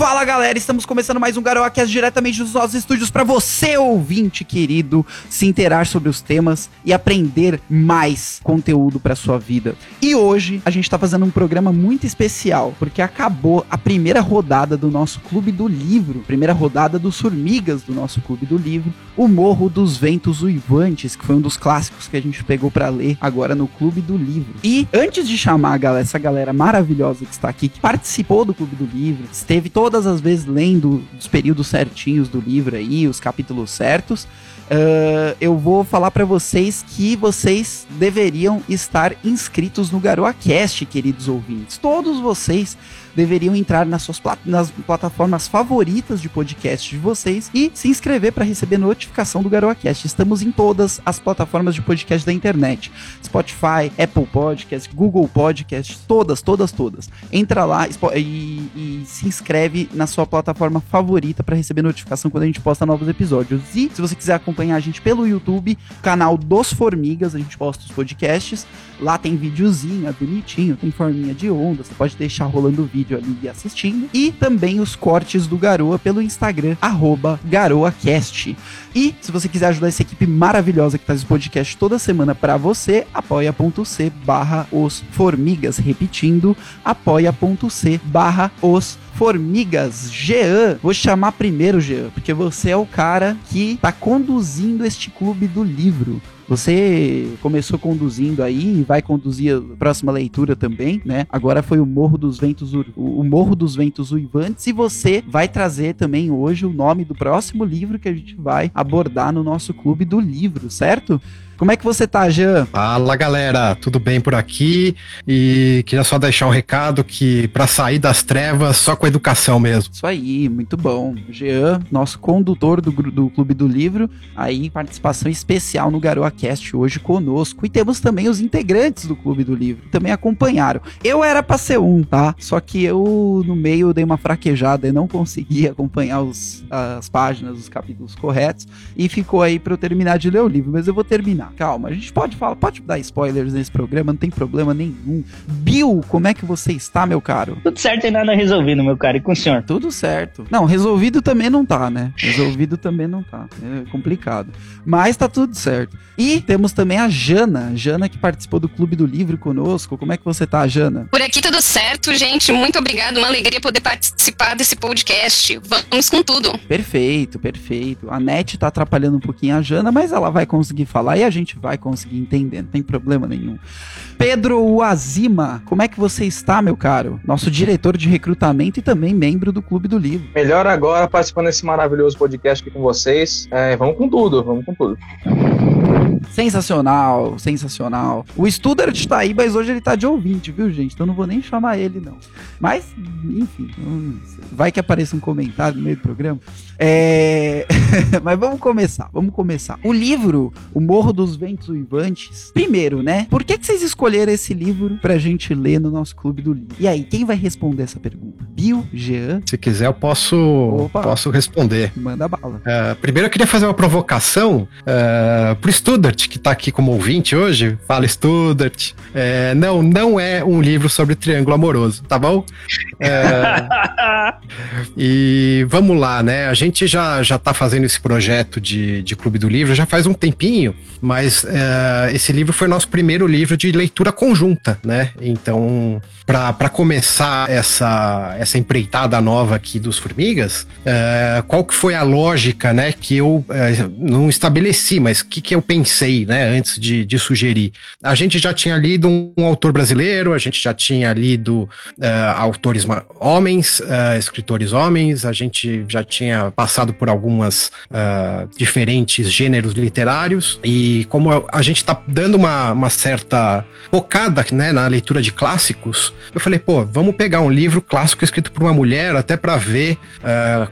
Fala galera, estamos começando mais um Garoacast diretamente dos nossos estúdios para você, ouvinte querido, se interar sobre os temas e aprender mais conteúdo para sua vida. E hoje a gente tá fazendo um programa muito especial, porque acabou a primeira rodada do nosso Clube do Livro, primeira rodada dos Formigas do nosso Clube do Livro, O Morro dos Ventos Uivantes, que foi um dos clássicos que a gente pegou para ler agora no Clube do Livro. E antes de chamar galera, essa galera maravilhosa que está aqui, que participou do Clube do Livro, esteve todas as vezes lendo os períodos certinhos do livro aí, os capítulos certos. Uh, eu vou falar para vocês que vocês deveriam estar inscritos no GaroaCast, queridos ouvintes. Todos vocês deveriam entrar nas suas plat nas plataformas favoritas de podcast de vocês e se inscrever para receber notificação do GaroaCast. Estamos em todas as plataformas de podcast da internet: Spotify, Apple Podcast, Google Podcast, todas, todas, todas. Entra lá e, e se inscreve na sua plataforma favorita para receber notificação quando a gente posta novos episódios. E se você quiser acompanhar a gente pelo YouTube, canal dos Formigas, a gente posta os podcasts. Lá tem videozinho, é bonitinho, tem forminha de onda, você pode deixar rolando o vídeo ali e assistindo. E também os cortes do Garoa pelo Instagram, GaroaCast. E se você quiser ajudar essa equipe maravilhosa que traz o podcast toda semana para você, apoia.c barra os formigas. Repetindo, apoia.c barra os Formigas, Jean. Vou chamar primeiro, Jean, porque você é o cara que tá conduzindo este clube do livro. Você começou conduzindo aí e vai conduzir a próxima leitura também, né? Agora foi o Morro dos Ventos, o Morro dos Ventos Uivantes e você vai trazer também hoje o nome do próximo livro que a gente vai abordar no nosso clube do livro, certo? Como é que você tá, Jean? Fala, galera. Tudo bem por aqui? E queria só deixar um recado que para sair das trevas, só com educação mesmo. Isso aí, muito bom. Jean, nosso condutor do, do Clube do Livro, aí participação especial no GaroaCast hoje conosco. E temos também os integrantes do Clube do Livro, que também acompanharam. Eu era pra ser um, tá? Só que eu, no meio, dei uma fraquejada e não consegui acompanhar os, as páginas, os capítulos corretos. E ficou aí pra eu terminar de ler o livro, mas eu vou terminar calma. A gente pode falar, pode dar spoilers nesse programa, não tem problema nenhum. Bill, como é que você está, meu caro? Tudo certo e nada resolvido, meu caro. E com o senhor? Tudo certo. Não, resolvido também não tá, né? Resolvido também não tá. É complicado. Mas tá tudo certo. E temos também a Jana. Jana que participou do Clube do Livro conosco. Como é que você tá, Jana? Por aqui tudo certo, gente. Muito obrigado. Uma alegria poder participar desse podcast. Vamos com tudo. Perfeito, perfeito. A NET tá atrapalhando um pouquinho a Jana, mas ela vai conseguir falar e a gente gente vai conseguir entender, não tem problema nenhum. Pedro Uazima, como é que você está, meu caro? Nosso diretor de recrutamento e também membro do Clube do Livro. Melhor agora participando desse maravilhoso podcast aqui com vocês. É, vamos com tudo, vamos com tudo. Sensacional, sensacional. O Studart tá aí, mas hoje ele tá de ouvinte, viu, gente? Então não vou nem chamar ele, não. Mas, enfim, vai que apareça um comentário no meio do programa. É... mas vamos começar, vamos começar. O livro, O Morro dos Ventos Uivantes, primeiro, né? Por que, que vocês escolheram esse livro pra gente ler no nosso clube do livro? E aí, quem vai responder essa pergunta? Bill, Jean? Se quiser, eu posso, posso responder. Manda bala. Uh, primeiro, eu queria fazer uma provocação uh, pro Studart que está aqui como ouvinte hoje, fala Studart. É, não, não é um livro sobre triângulo amoroso, tá bom? É, e vamos lá, né? A gente já, já tá fazendo esse projeto de, de Clube do Livro já faz um tempinho, mas é, esse livro foi nosso primeiro livro de leitura conjunta, né? Então, para começar essa, essa empreitada nova aqui dos Formigas, é, qual que foi a lógica, né? Que eu é, não estabeleci, mas o que, que eu pensei, né? Antes de, de sugerir. A gente já tinha lido um, um autor brasileiro, a gente já tinha lido uh, autores homens, escritores homens, a gente já tinha passado por algumas diferentes gêneros literários e como a gente está dando uma, uma certa focada né, na leitura de clássicos, eu falei, pô, vamos pegar um livro clássico escrito por uma mulher até para ver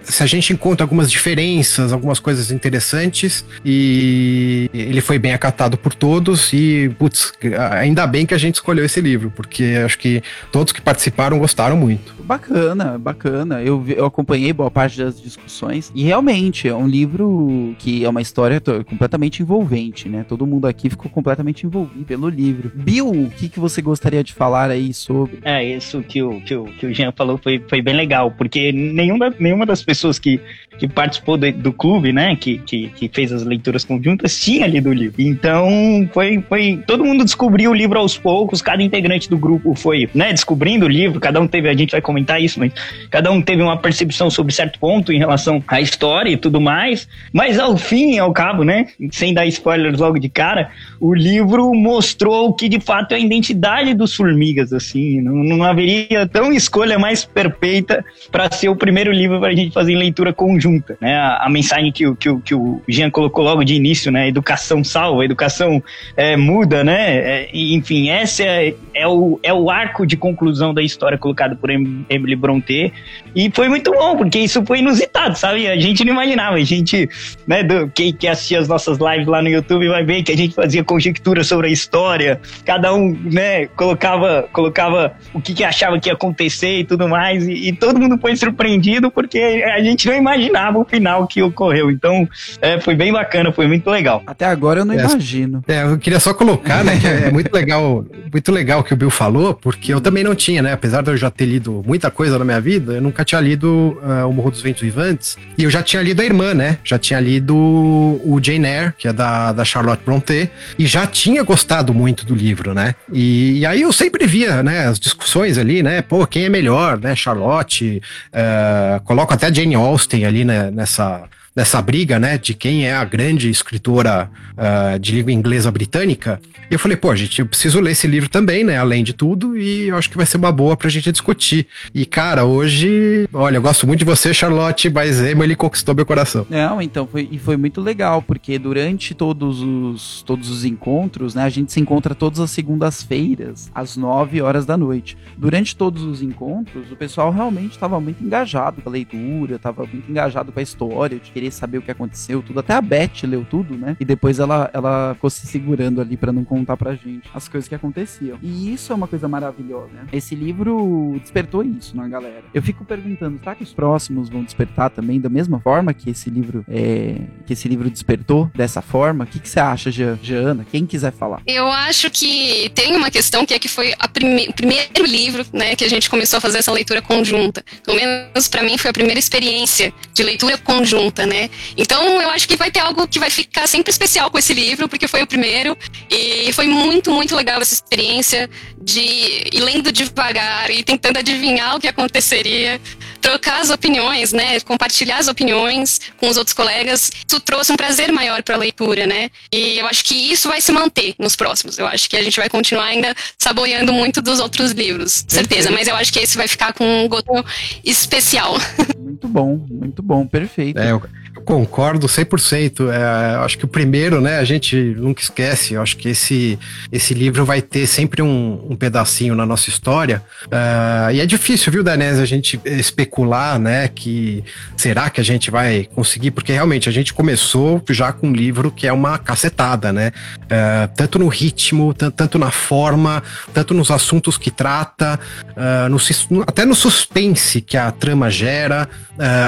se a gente encontra algumas diferenças, algumas coisas interessantes e ele foi bem acatado por todos e, putz, ainda bem que a gente escolheu esse livro, porque acho que todos que participaram gostaram muito. Bacana, bacana. Eu, eu acompanhei boa parte das discussões e realmente é um livro que é uma história completamente envolvente, né? Todo mundo aqui ficou completamente envolvido pelo livro. Bill, o que, que você gostaria de falar aí sobre? É, isso que o, que o, que o Jean falou foi, foi bem legal, porque nenhuma, nenhuma das pessoas que, que participou do, do clube, né, que, que, que fez as leituras conjuntas, tinha lido o livro. Então, foi, foi. Todo mundo descobriu o livro aos poucos, cada integrante do grupo foi, né, descobrindo o livro, cada um teve, a gente vai comentar isso, mas cada um teve uma percepção sobre certo ponto em relação à história e tudo mais. Mas ao fim e ao cabo, né, sem dar spoilers logo de cara, o livro mostrou o que de fato é a identidade dos formigas, assim. Não, não haveria tão escolha mais perfeita para ser o primeiro livro para a gente fazer em leitura conjunta, né? A, a mensagem que, que, que o Jean colocou logo de início, né? Educação salva, educação é, muda, né? É, enfim, esse é, é, o, é o arco de conclusão da história colocado por Emily Brontë e foi muito bom, porque isso foi inusitado, sabe? A gente não imaginava, a gente, né, do, quem que assistia as nossas lives lá no YouTube vai ver que a gente fazia conjectura sobre a história, cada um, né, colocava, colocava o que, que achava que ia acontecer e tudo mais, e, e, todo mundo foi surpreendido porque a gente não imaginava o final que ocorreu. Então, é, foi bem bacana, foi muito legal. Até agora eu não é, imagino. É, eu queria só colocar, né, que é muito legal, muito legal que o Bill falou, porque eu também não tinha, né, apesar de eu já ter lido muita coisa na minha vida, eu nunca tinha lido uh, O Morro dos Ventos Vivantes, e eu já tinha lido a irmã, né, já tinha lido o Jane Eyre, que é da, da Charlotte Brontë, e já tinha gostado muito do livro, né, e, e aí eu sempre via, né, as discussões ali, né, pô, quem é melhor, né, Charlotte, uh, coloco até Jane Austen ali, né, nessa dessa briga, né, de quem é a grande escritora uh, de língua inglesa britânica. E eu falei, pô, gente, eu preciso ler esse livro também, né, além de tudo, e eu acho que vai ser uma boa pra gente discutir. E, cara, hoje, olha, eu gosto muito de você, Charlotte, mas Emily conquistou meu coração. Não, então, foi, e foi muito legal, porque durante todos os, todos os encontros, né, a gente se encontra todas as segundas-feiras, às 9 horas da noite. Durante todos os encontros, o pessoal realmente estava muito engajado com a leitura, estava muito engajado com a história, de querer querer saber o que aconteceu, tudo. Até a Beth leu tudo, né? E depois ela, ela ficou se segurando ali para não contar pra gente as coisas que aconteciam. E isso é uma coisa maravilhosa, né? Esse livro despertou isso na galera. Eu fico perguntando, será que os próximos vão despertar também da mesma forma que esse livro é, que esse livro despertou dessa forma? O que, que você acha, Jana? Quem quiser falar. Eu acho que tem uma questão que é que foi prime o primeiro livro, né, que a gente começou a fazer essa leitura conjunta. Pelo menos para mim foi a primeira experiência de leitura conjunta, né? Né? Então eu acho que vai ter algo que vai ficar sempre especial com esse livro, porque foi o primeiro e foi muito, muito legal essa experiência de ir lendo devagar e tentando adivinhar o que aconteceria, trocar as opiniões, né? Compartilhar as opiniões com os outros colegas. Isso trouxe um prazer maior para a leitura, né? E eu acho que isso vai se manter nos próximos. Eu acho que a gente vai continuar ainda saboreando muito dos outros livros, certeza. Mas eu acho que esse vai ficar com um gosto especial. Muito bom, muito bom, perfeito. É, eu, concordo 100%. É, acho que o primeiro, né, a gente nunca esquece. Acho que esse, esse livro vai ter sempre um, um pedacinho na nossa história. Uh, e é difícil, viu, Danese, a gente especular, né, que será que a gente vai conseguir? Porque realmente a gente começou já com um livro que é uma cacetada, né? Uh, tanto no ritmo, tanto na forma, tanto nos assuntos que trata, uh, no, até no suspense que a trama gera,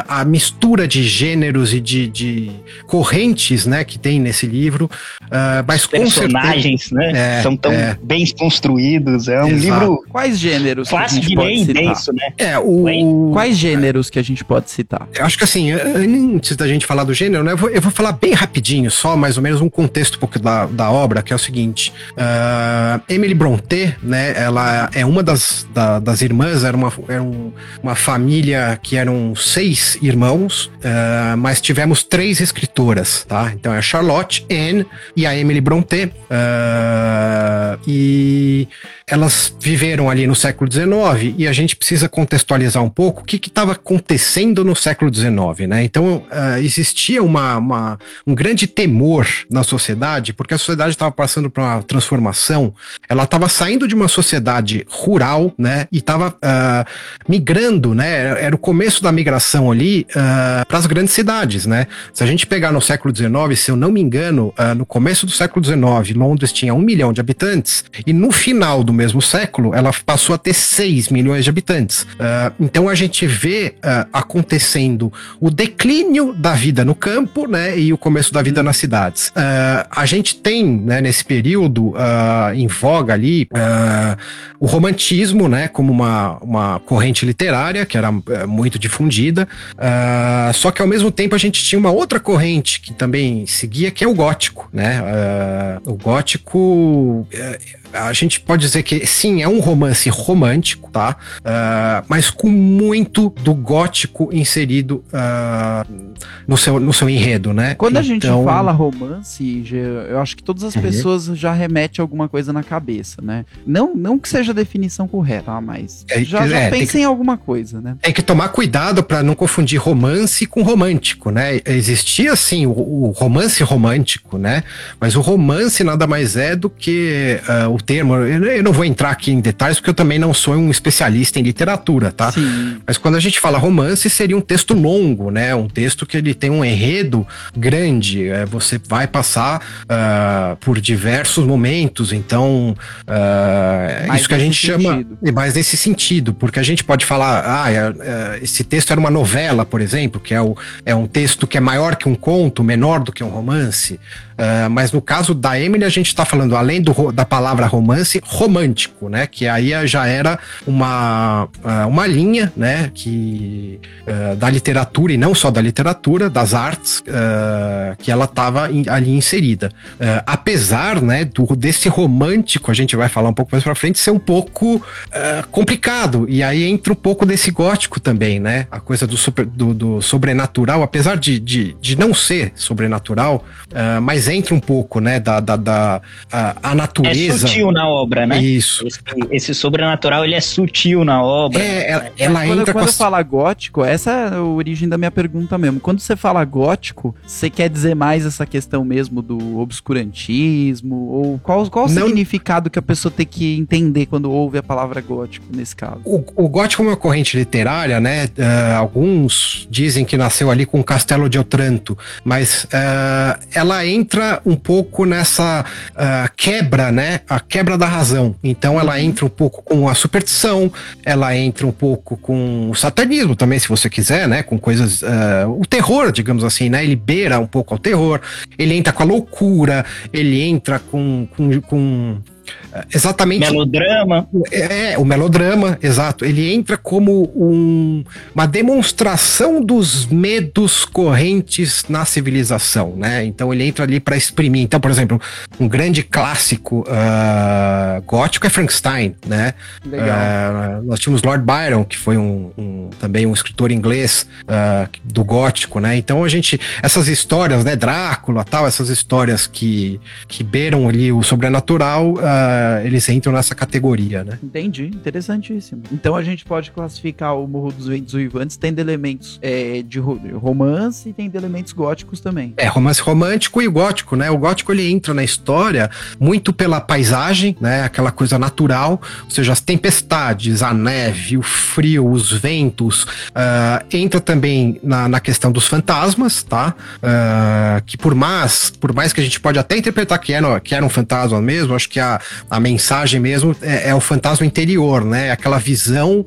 a mistura de gêneros e de de, de correntes, né, que tem nesse livro. Uh, mas Os personagens, certeza, né, é, são tão é, bem construídos. É um Exato. livro. Quais gêneros? Fácil de ler e denso, né? É, o... Quais gêneros que a gente pode citar? Eu acho que assim, antes da gente falar do gênero, né, eu vou, eu vou falar bem rapidinho, só mais ou menos um contexto um pouco da, da obra, que é o seguinte: uh, Emily Brontë, né, ela é uma das, da, das irmãs, era uma, era um, uma família que eram seis irmãos, uh, mas tiveram tivemos três escritoras, tá? Então é a Charlotte, Anne e a Emily Brontë. Uh, e elas viveram ali no século XIX e a gente precisa contextualizar um pouco o que estava acontecendo no século XIX, né? Então uh, existia uma, uma, um grande temor na sociedade porque a sociedade estava passando por uma transformação. Ela estava saindo de uma sociedade rural, né? E estava uh, ah, migrando, né? Era o começo da migração ali para as grandes cidades, né? Se a gente pegar no século XIX, se eu não me engano, no começo do século XIX, Londres tinha um milhão de habitantes e no final do mesmo século, ela passou a ter 6 milhões de habitantes. Uh, então a gente vê uh, acontecendo o declínio da vida no campo, né, e o começo da vida nas cidades. A gente tem, né, nesse período, em voga ali, o romantismo, né, como uma, uma corrente literária que era muito difundida, só que ao mesmo tempo a gente tinha uma outra corrente que também seguia, que é o gótico, né, o gótico a gente pode dizer que sim, é um romance romântico, tá? Uh, mas com muito do gótico inserido uh, no, seu, no seu enredo, né? Quando a gente então- fala romance, eu acho que todas as uhum. pessoas já remetem alguma coisa na cabeça, né? Não, não que seja a definição correta, tá? mas é, já, já é, pensa que, em alguma coisa, né? Tem que tomar cuidado para não confundir romance com romântico, né? Existia, sim, o, o, romance romântico, né? Mas o romance nada mais é do que uh, termo, eu não vou entrar aqui em detalhes porque eu também não sou um especialista em literatura, tá? Sim. Mas quando a gente fala romance, seria um texto longo, né? Um texto que ele tem um enredo grande, é, você vai passar uh, por diversos momentos, então uh, isso que a gente chama mais nesse sentido, porque a gente pode falar, ah, é, é, esse texto era uma novela, por exemplo, que é, o, é um texto que é maior que um conto, menor do que um romance, uh, mas no caso da Emily a gente está falando, além do, da palavra romance romântico, né? Que aí já era uma, ah, uma linha, né? Que uh, da literatura e não só da literatura, das artes, uh, que ela estava ali inserida. Apesar, né? Do, desse romântico, a gente vai falar um pouco mais para frente, ser um pouco complicado. E aí entra um pouco desse gótico também, né? A coisa do, super, do, do sobrenatural, apesar de, de, de, não ser sobrenatural, mas entra um pouco, né? Da, da, da a, a natureza. É sutil na obra, né? Isso. Esse, esse sobrenatural, ele é sutil na obra. É, ela, ela quando, entra quando com... fala gótico, essa é a origem da minha pergunta mesmo. Quando você fala gótico, você quer dizer mais essa questão mesmo do obscurantismo? Ou qual, qual o Não... significado que a pessoa tem que entender quando ouve a palavra gótico, nesse caso? O, o gótico é uma corrente literária, né? Uh, alguns dizem que nasceu ali com o Castelo de Otranto, mas uh, ela entra um pouco nessa uh, quebra, né? A quebra da razão. Então ela uhum. entra um pouco com a superstição, ela entra um pouco com o satanismo também, se você quiser, né? Com coisas. Uh, o terror, digamos assim, né? Ele beira um pouco ao terror, ele entra com a loucura, ele entra com, com, com Exatamente. Melodrama. É, o melodrama, exato. Ele entra como um, uma demonstração dos medos correntes na civilização, né? Então ele entra ali para exprimir. Então, por exemplo, um grande clássico uh, gótico é Frankenstein, né? Uh, nós tínhamos Lord Byron, que foi um, um também um escritor inglês uh, do gótico, né? Então a gente, essas histórias, né? Drácula, tal, essas histórias que, que beiram ali o sobrenatural, eles entram nessa categoria, né? Entendi, interessantíssimo. Então a gente pode classificar o Morro dos Ventos Uivantes tendo elementos é, de romance e tem elementos góticos também. É, romance romântico e gótico, né? O gótico ele entra na história muito pela paisagem, né? Aquela coisa natural, ou seja, as tempestades, a neve, o frio, os ventos. Uh, entra também na, na questão dos fantasmas, tá? Uh, que por mais, por mais que a gente pode até interpretar que era, que era um fantasma mesmo, acho que a, a mensagem mesmo é, é, o fantasma interior, né? Aquela visão, uh,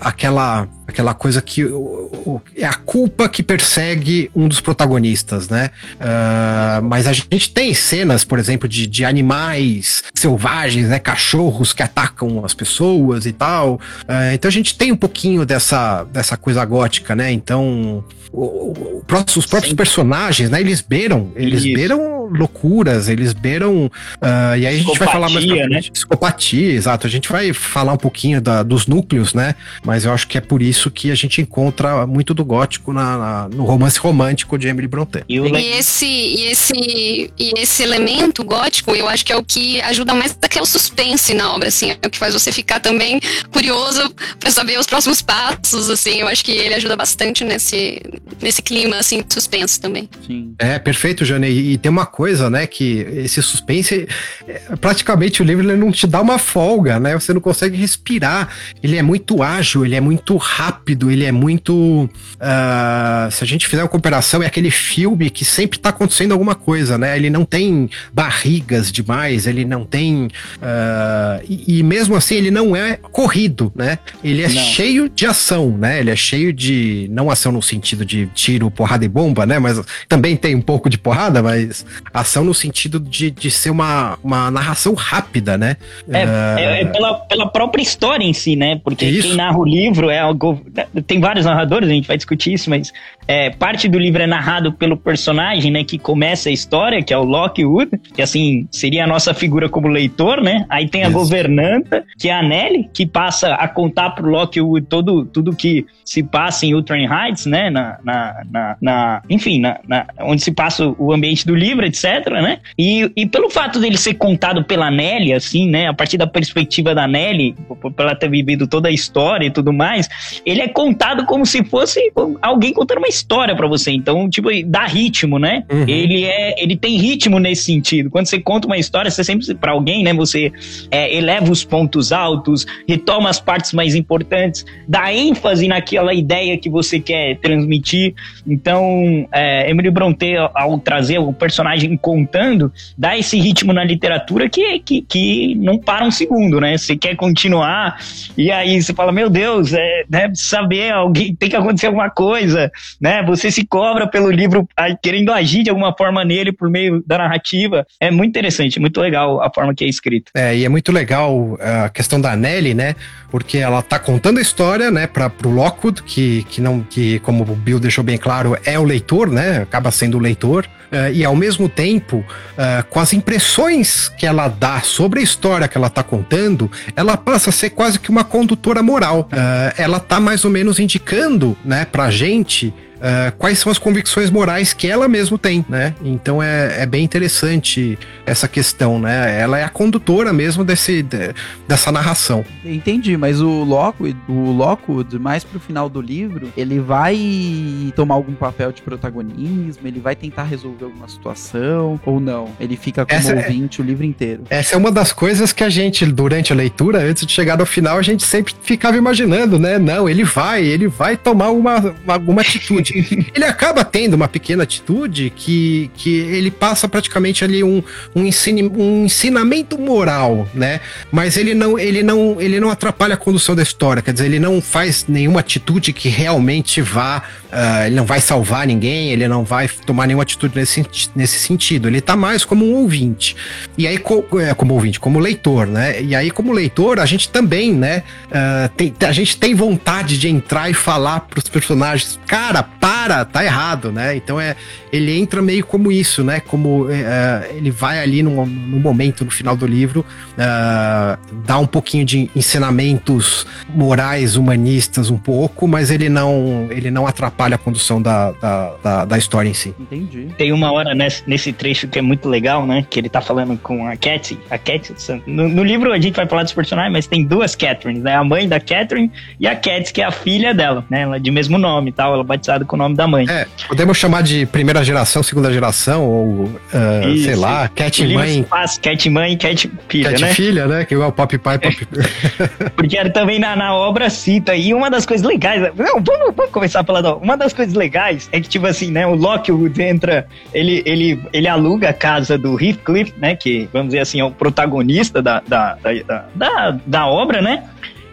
aquela, aquela coisa que o, o, é a culpa que persegue um dos protagonistas, né? Uh, mas a gente tem cenas, por exemplo, de, de animais selvagens, né? Cachorros que atacam as pessoas e tal. Uh, então a gente tem um pouquinho dessa, dessa coisa gótica, né? Então o, os próprios Sim. personagens, né? Eles beiram, eles Isso. beiram loucuras, eles beiram. Uh, e aí a gente vai falar mais pra frente. Né? Psicopatia, exato. A gente vai falar um pouquinho da, dos núcleos, né? Mas eu acho que é por isso que a gente encontra muito do gótico na, na no romance romântico de Emily Brontë. E, e, esse, e, esse, e esse elemento gótico, eu acho que é o que ajuda mais até o suspense na obra, assim. É o que faz você ficar também curioso para saber os próximos passos, assim. Eu acho que ele ajuda bastante nesse, nesse clima, assim, de suspense também. Sim. É, perfeito, Jane. E, e tem uma coisa, né, que esse suspense, é, praticamente o livro ele não te dá uma folga, né? Você não consegue respirar. Ele é muito ágil, ele é muito rápido rápido, ele é muito. Uh, se a gente fizer uma comparação, é aquele filme que sempre tá acontecendo alguma coisa, né? Ele não tem barrigas demais, ele não tem. Uh, e, e, mesmo assim, ele não é corrido, né? Ele é não. cheio de ação, né? Ele é cheio de. Não ação no sentido de tiro, porrada e bomba, né? Mas também tem um pouco de porrada, mas ação no sentido de, de ser uma, uma narração rápida, né? É, uh, é, é pela, pela própria história em si, né? Porque quem narra o livro é algo. Tem vários narradores, a gente vai discutir isso, mas é, parte do livro é narrado pelo personagem, né? Que começa a história, que é o Lockwood, que assim seria a nossa figura como leitor, né? Aí tem a isso. governanta, que é a Nelly, que passa a contar pro Lockwood todo, tudo que se passa em Ultron Heights, né? Na, na, na, na enfim, na, na, onde se passa o ambiente do livro, etc, né? E, e pelo fato dele ser contado pela Nelly, assim, né? A partir da perspectiva da Nelly, por ela ter vivido toda a história e tudo mais, ele é contado como se fosse alguém contando uma história para você. Então, tipo, dá ritmo, né? Uhum. Ele é, ele tem ritmo nesse sentido. Quando você conta uma história, você sempre para alguém, né? Você é, eleva os pontos altos, retoma as partes mais importantes, dá ênfase naquela ideia que você quer transmitir. Então, é, Emily Bronte, ao trazer o personagem contando, dá esse ritmo na literatura que, que, que não para um segundo, né? Você quer continuar e aí você fala, meu Deus, é, deve saber, alguém tem que acontecer alguma coisa, né? Você se cobra pelo livro querendo agir de alguma forma nele por meio da narrativa. É muito interessante, muito legal a forma que é escrito. É, e é muito legal a questão da Nelly, né? Porque ela tá contando a história, né, para pro Lockwood, que, que não, que como o Bill deixou bem claro, é o leitor, né? Acaba sendo o leitor. Uh, e ao mesmo tempo, uh, com as impressões que ela dá sobre a história que ela está contando, ela passa a ser quase que uma condutora moral. Uh, ela está mais ou menos indicando, né, pra gente uh, quais são as convicções morais que ela mesmo tem, né? Então é, é bem interessante essa questão, né? Ela é a condutora mesmo desse, de, dessa narração. Entendi, mas o Lockwood, o Lockwood, mais pro final do livro, ele vai tomar algum papel de protagonismo, ele vai tentar resolver alguma situação, ou não? Ele fica como essa é ouvinte é, o livro inteiro. Essa é uma das coisas que a gente, durante a leitura, antes de chegar no final, a gente sempre ficava imaginando, né? Não, ele vai, ele vai tomar uma, uma alguma atitude. Ele acaba tendo uma pequena atitude que, que ele passa praticamente ali um, um, ensine, um ensinamento moral, né? Mas ele não, ele, não, ele não atrapalha a condução da história, quer dizer, ele não faz nenhuma atitude que realmente vá Uh, ele não vai salvar ninguém, ele não vai tomar nenhuma atitude nesse, nesse sentido. Ele tá mais como um ouvinte. E aí, co, é, como ouvinte, como leitor, né? E aí, como leitor, a gente também, né? Uh, tem, a gente tem vontade de entrar e falar pros personagens, cara, para, tá errado, né? Então é, ele entra meio como isso, né? Como uh, ele vai ali no, no momento, no final do livro, dá um pouquinho de ensinamentos morais, humanistas, um pouco, mas ele não, ele não atrapalha atrapalha a condução da, da, da, da história em si. Entendi. Tem uma hora nesse, nesse trecho que é muito legal, né? Que ele tá falando com a Cat. A Cat no, no, livro a gente vai falar dos personagens, mas tem duas Catherines, né? A mãe da Catherine e a Cat, que é a filha dela, né? Ela é de mesmo nome tal, ela é batizada com o nome da mãe. É, podemos chamar de primeira geração, segunda geração, ou uh, Isso, sei lá, Cat mãe. Faz Cat mãe Cat filha, Cat né? filha, né? Que é o Pop Pai, Pop... Porque também na, na obra cita, e uma das coisas legais, não, vamos, vamos começar pela uma das coisas legais é que, tipo assim, né, o Lockwood entra, ele, ele, ele aluga a casa do Heathcliff, né, que, vamos dizer assim, é o protagonista da, da, da, da, da obra, né,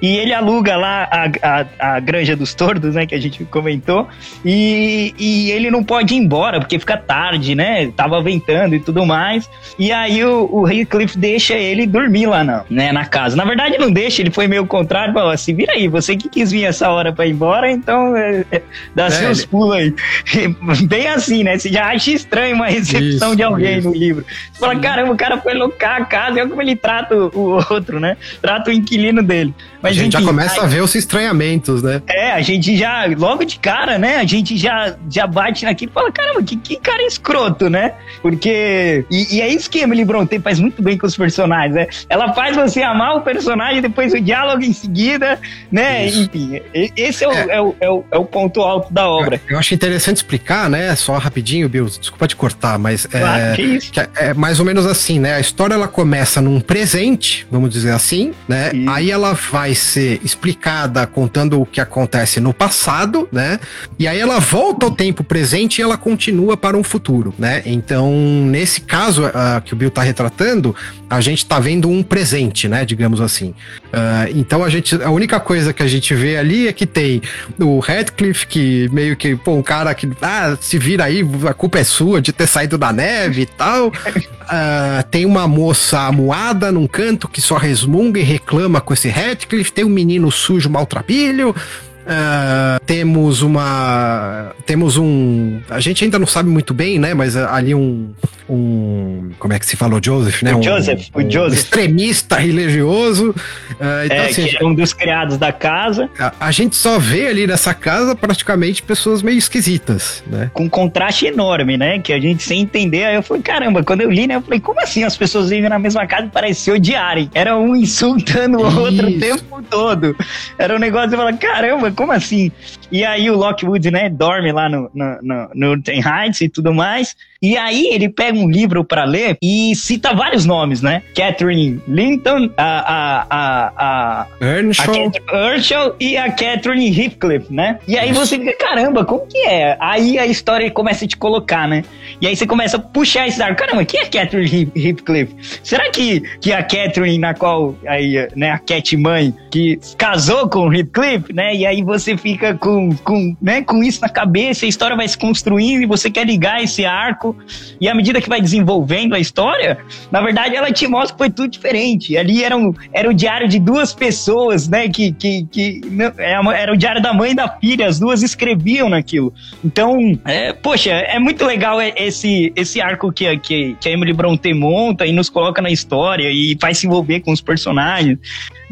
e ele aluga lá a, a, a Granja dos Tordos, né? Que a gente comentou. E, e ele não pode ir embora, porque fica tarde, né? Tava ventando e tudo mais. E aí o, o Heathcliff deixa ele dormir lá na, né, na casa. Na verdade, não deixa, ele foi meio contrário. Falou assim: vira aí, você que quis vir essa hora pra ir embora, então é, é, dá é, seus ele... pulos aí. Bem assim, né? Você já acha estranho uma recepção isso, de alguém isso. no livro. Você fala: caramba, o cara foi locar a casa, e olha como ele trata o, o outro, né? Trata o inquilino dele. Mas a gente já começa a, a ver os estranhamentos, né? É, a gente já, logo de cara, né? A gente já, já bate naquilo e fala, caramba, que, que cara escroto, né? Porque. E, e é isso que Emily Bronte faz muito bem com os personagens, né? Ela faz você amar o personagem, depois o diálogo em seguida, né? Isso. Enfim, esse é o, é. É, o, é, o, é o ponto alto da obra. Eu acho interessante explicar, né? Só rapidinho, Bill, desculpa te cortar, mas. Claro, é, que isso. Que é, é mais ou menos assim, né? A história ela começa num presente, vamos dizer assim, né? Isso. Aí ela vai ser explicada contando o que acontece no passado, né? E aí ela volta ao tempo presente e ela continua para um futuro, né? Então, nesse caso uh, que o Bill tá retratando, a gente tá vendo um presente, né? Digamos assim. Uh, então a gente. A única coisa que a gente vê ali é que tem o Radcliffe, que meio que, pô, um cara que ah, se vira aí, a culpa é sua de ter saído da neve e tal. Uh, tem uma moça amuada num canto que só resmunga e reclama com esse Radcliffe. Tem um menino sujo maltrapilho. Uh, temos uma. Temos um. A gente ainda não sabe muito bem, né? Mas ali um. um como é que se falou? Joseph, né? O um, Joseph, um o Joseph. Extremista religioso. Uh, então, é, assim, é um dos criados da casa. A, a, gente só vê ali nessa casa praticamente pessoas meio esquisitas, né? Com um contraste enorme, né? Que a gente sem entender. Aí eu falei, caramba, quando eu li, né? Eu falei, como assim as pessoas vivem na mesma casa e parecem se odiarem? Era um insultando o outro o tempo todo. Era um negócio de falar, caramba, como assim? E aí o Lockwood, né, dorme lá no, no, no, no Heights e tudo mais. E aí ele pega um livro para ler e cita vários nomes, né? Catherine Linton, a, a, a, a, Earnshaw. a Earnshaw e a Catherine Heathcliff, né? E aí você fica, caramba, como que é? Aí a história começa a te colocar, né? E aí você começa a puxar esse arco. Caramba, quem é Catherine Heathcliff? Será que, que a Catherine, na qual aí, né, a Cat mãe, que casou com o Heathcliff, né? E aí você fica com, com, né, com isso na cabeça, a história vai se construindo e você quer ligar esse arco e à medida que vai desenvolvendo a história, na verdade ela te mostra que foi tudo diferente. Ali era, um, era o diário de duas pessoas, né? Que, que, que é era o diário da mãe e da filha, as duas escreviam naquilo. Então, é, poxa, é muito legal esse, esse arco que, que, que a Emily Bronte monta e nos coloca na história e faz se envolver com os personagens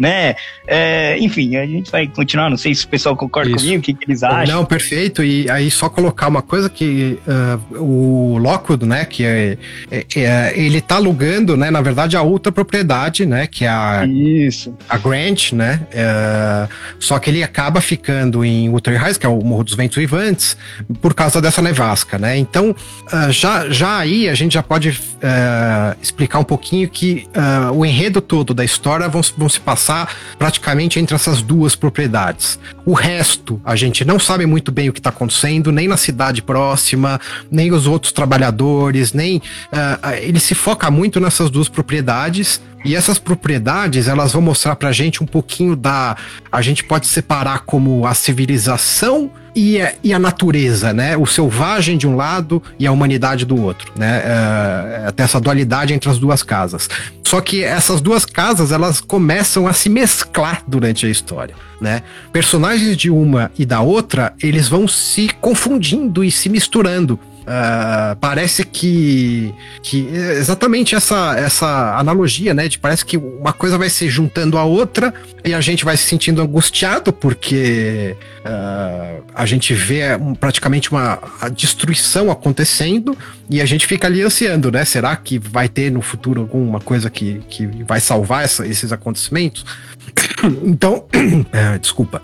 né? É, enfim, a gente vai continuar, não sei se o pessoal concorda Isso. comigo, o que, que, eles acham. Não, perfeito, e aí só colocar uma coisa que uh, o Lockwood, né, que é, é, é, ele tá alugando, né, na verdade a outra propriedade, né, que é a, Isso. a Grant, né, é, só que ele acaba ficando em Wuthering Heights, que é o Morro dos Ventos Vivantes, por causa dessa nevasca, né, então uh, já, já aí a gente já pode uh, explicar um pouquinho que o enredo todo da história vão, vão se passar passar praticamente entre essas duas propriedades. O resto, a gente não sabe muito bem o que está acontecendo, nem na cidade próxima, nem os outros trabalhadores, nem. Uh, ele se foca muito nessas duas propriedades. E essas propriedades, elas vão mostrar pra gente um pouquinho da. A gente pode separar como a civilização e a, e a natureza, né? O selvagem de um lado e a humanidade do outro, né? É, até essa dualidade entre as duas casas. Só que essas duas casas, elas começam a se mesclar durante a história, né? Personagens de uma e da outra, eles vão se confundindo e se misturando. Uh, parece que, que exatamente essa, essa analogia, né? De parece que uma coisa vai se juntando à outra e a gente vai se sentindo angustiado porque uh, a gente vê praticamente uma destruição acontecendo e a gente fica ali ansiando, né? Será que vai ter no futuro alguma coisa que, que vai salvar essa, esses acontecimentos? então, uh, desculpa.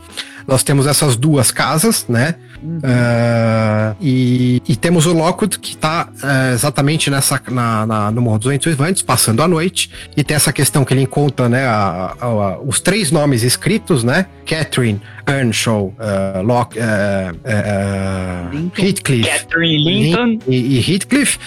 Nós temos essas duas casas, né? Uhum. Uh, e, e, temos o Lockwood que está uh, é, exatamente nessa na, na, no Morro dos Ventos Vivantes, passando a noite. E tem essa questão que ele encontra, né? A, a, a, os três nomes escritos, né? Catherine, Earnshaw, uh, Locke, uh, uh, Heathcliff. Catherine Linton. E, e Heathcliff.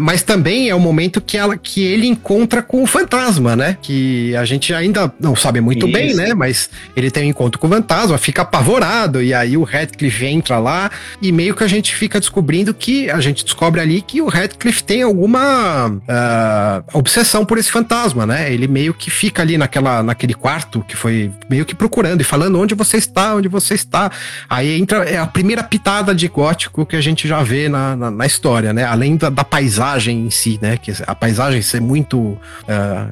mas também é o momento que, ela, que ele encontra com o fantasma, né? Que a gente ainda não sabe muito Isso. bem, né? Mas ele tem um encontro com o fantasma, fica apavorado. E aí o Heathcliff lá e meio que a gente fica descobrindo que a gente descobre ali que o Heathcliff tem alguma obsessão por esse fantasma, né? Ele meio que fica ali naquela, naquele quarto que foi meio que procurando e falando onde você está está onde você está. Aí entra é a primeira pitada de gótico que a gente já vê na, na, na história, né? Além da, da, paisagem em si, né? Que a paisagem ser muito uh,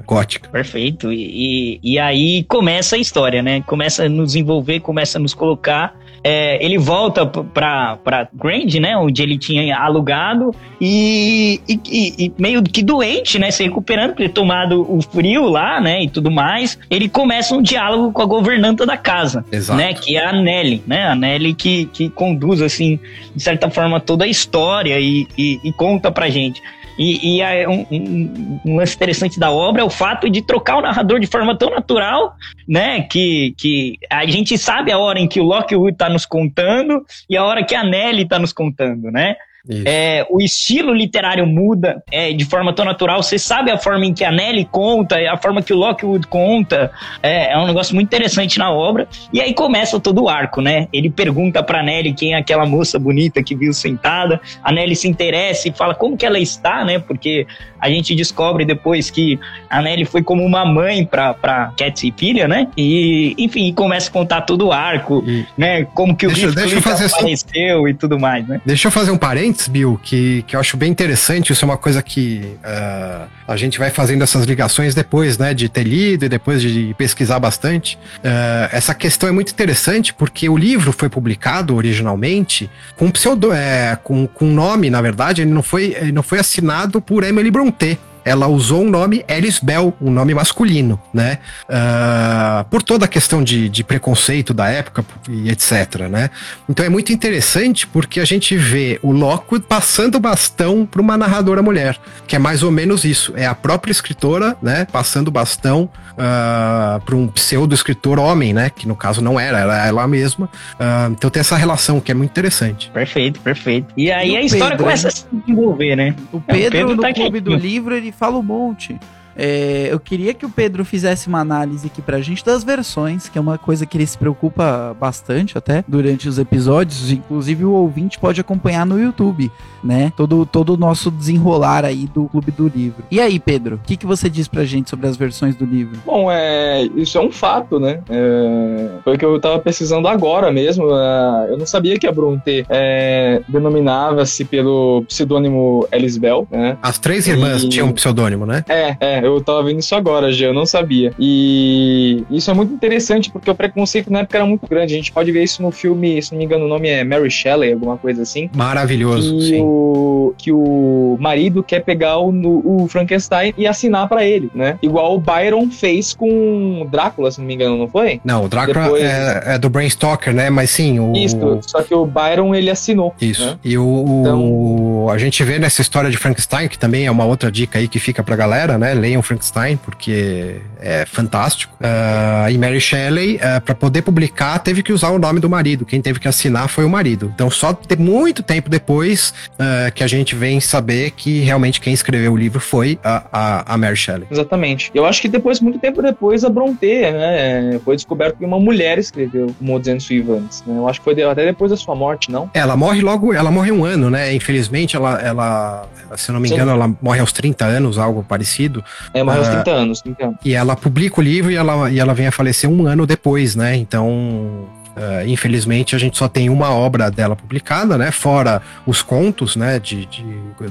gótica. Perfeito. E, e, e aí começa a história, né? Começa a nos envolver, começa a nos colocar é, ele volta pra, pra Grand, né? Onde ele tinha alugado e, e, e, meio que doente, né? Se recuperando, por ter tomado o frio lá, né? E tudo mais. Ele começa um diálogo com a governanta da casa, Exato. né? Que é a Nelly, né? A Nelly que, que conduz, assim, de certa forma, toda a história e, e, e conta pra gente. E, e é um, um, um, lance interessante da obra é o fato de trocar o narrador de forma tão natural, né? Que, que a gente sabe a hora em que o Lockwood está nos contando e a hora que a Nelly está nos contando, né? É, o estilo literário muda é, de forma tão natural. Você sabe a forma em que a Nelly conta, a forma que o Lockwood conta. É, é um negócio muito interessante na obra. E aí começa todo o arco, né? Ele pergunta pra Nelly quem é aquela moça bonita que viu sentada. A Nelly se interessa e fala como que ela está, né? Porque a gente descobre depois que a Nelly foi como uma mãe pra, pra Cats e filha, né? E, enfim, começa a contar todo o arco, e... né? Como que o deixa, deixa apareceu só... e tudo mais, né? Deixa eu fazer um parênteses Bill, que, que eu acho bem interessante. Isso é uma coisa que uh, a gente vai fazendo essas ligações depois, né? De ter lido e depois de pesquisar bastante. Uh, essa questão é muito interessante porque o livro foi publicado originalmente com pseudo, é, com, com nome, na verdade, ele não foi, ele não foi assinado por Emily Brontë ela usou o nome Alice Bell, um nome masculino, né? Uh, por toda a questão de, de preconceito da época e etc, né? Então é muito interessante porque a gente vê o Lockwood passando o bastão para uma narradora mulher, que é mais ou menos isso. É a própria escritora, né? Passando o bastão uh, ah, para um pseudo-escritor homem, né? Que no caso não era, era ela mesma. Uh, então tem essa relação que é muito interessante. Perfeito, perfeito. E aí e a história Pedro, começa a se desenvolver, né? O Pedro, é, o Pedro no tá Clube do Livro, ele fala um monte. É, eu queria que o Pedro fizesse uma análise aqui pra gente das versões, que é uma coisa que ele se preocupa bastante até durante os episódios. Inclusive, o ouvinte pode acompanhar no YouTube, né? Todo, todo o nosso desenrolar aí do Clube do Livro. E aí, Pedro, o que, que você diz pra gente sobre as versões do livro? Bom, é, isso é um fato, né? É, foi o que eu tava pesquisando agora mesmo. É, eu não sabia que a Bronte é, denominava-se pelo pseudônimo Elisbel, né? As três irmãs e... tinham um pseudônimo, né? É, é eu tava vendo isso agora, já, eu não sabia. E isso é muito interessante porque o preconceito na época era muito grande. A gente pode ver isso no filme, se não me engano, o nome é Mary Shelley, alguma coisa assim. Maravilhoso, que sim. O, que o marido quer pegar o, o Frankenstein e assinar para ele, né? Igual o Byron fez com Drácula, se não me engano, não foi? Não, o Drácula Depois... é, é, do Brain Stalker, né? Mas sim, o. Isso, só que o Byron ele assinou. Isso. Né? E o, então... a gente vê nessa história de Frankenstein, que também é uma outra dica aí que fica pra galera, né? Leiam Frankenstein, porque é fantástico. Uh, e Mary Shelley, uh, para poder publicar, teve que usar o nome do marido. Quem teve que assinar foi o marido. Então, só de muito tempo depois uh, que a gente vem saber que realmente quem escreveu o livro foi a, a, a Mary Shelley. Exatamente. Eu acho que depois, muito tempo depois, a Brontë, né, foi descoberto que uma mulher escreveu o 200 Vivantes. Né? Eu acho que foi até depois da sua morte, não? Ela morre logo, ela morre um ano, né? Infelizmente, ela, ela se eu não me engano, Sim. ela morre aos 30 anos, algo parecido. É, morre aos 30 ah, anos, 30 anos. E ela publica o livro e ela, e ela vem a falecer um ano depois, né? Então, Uh, infelizmente a gente só tem uma obra dela publicada, né? Fora os contos, né? De, de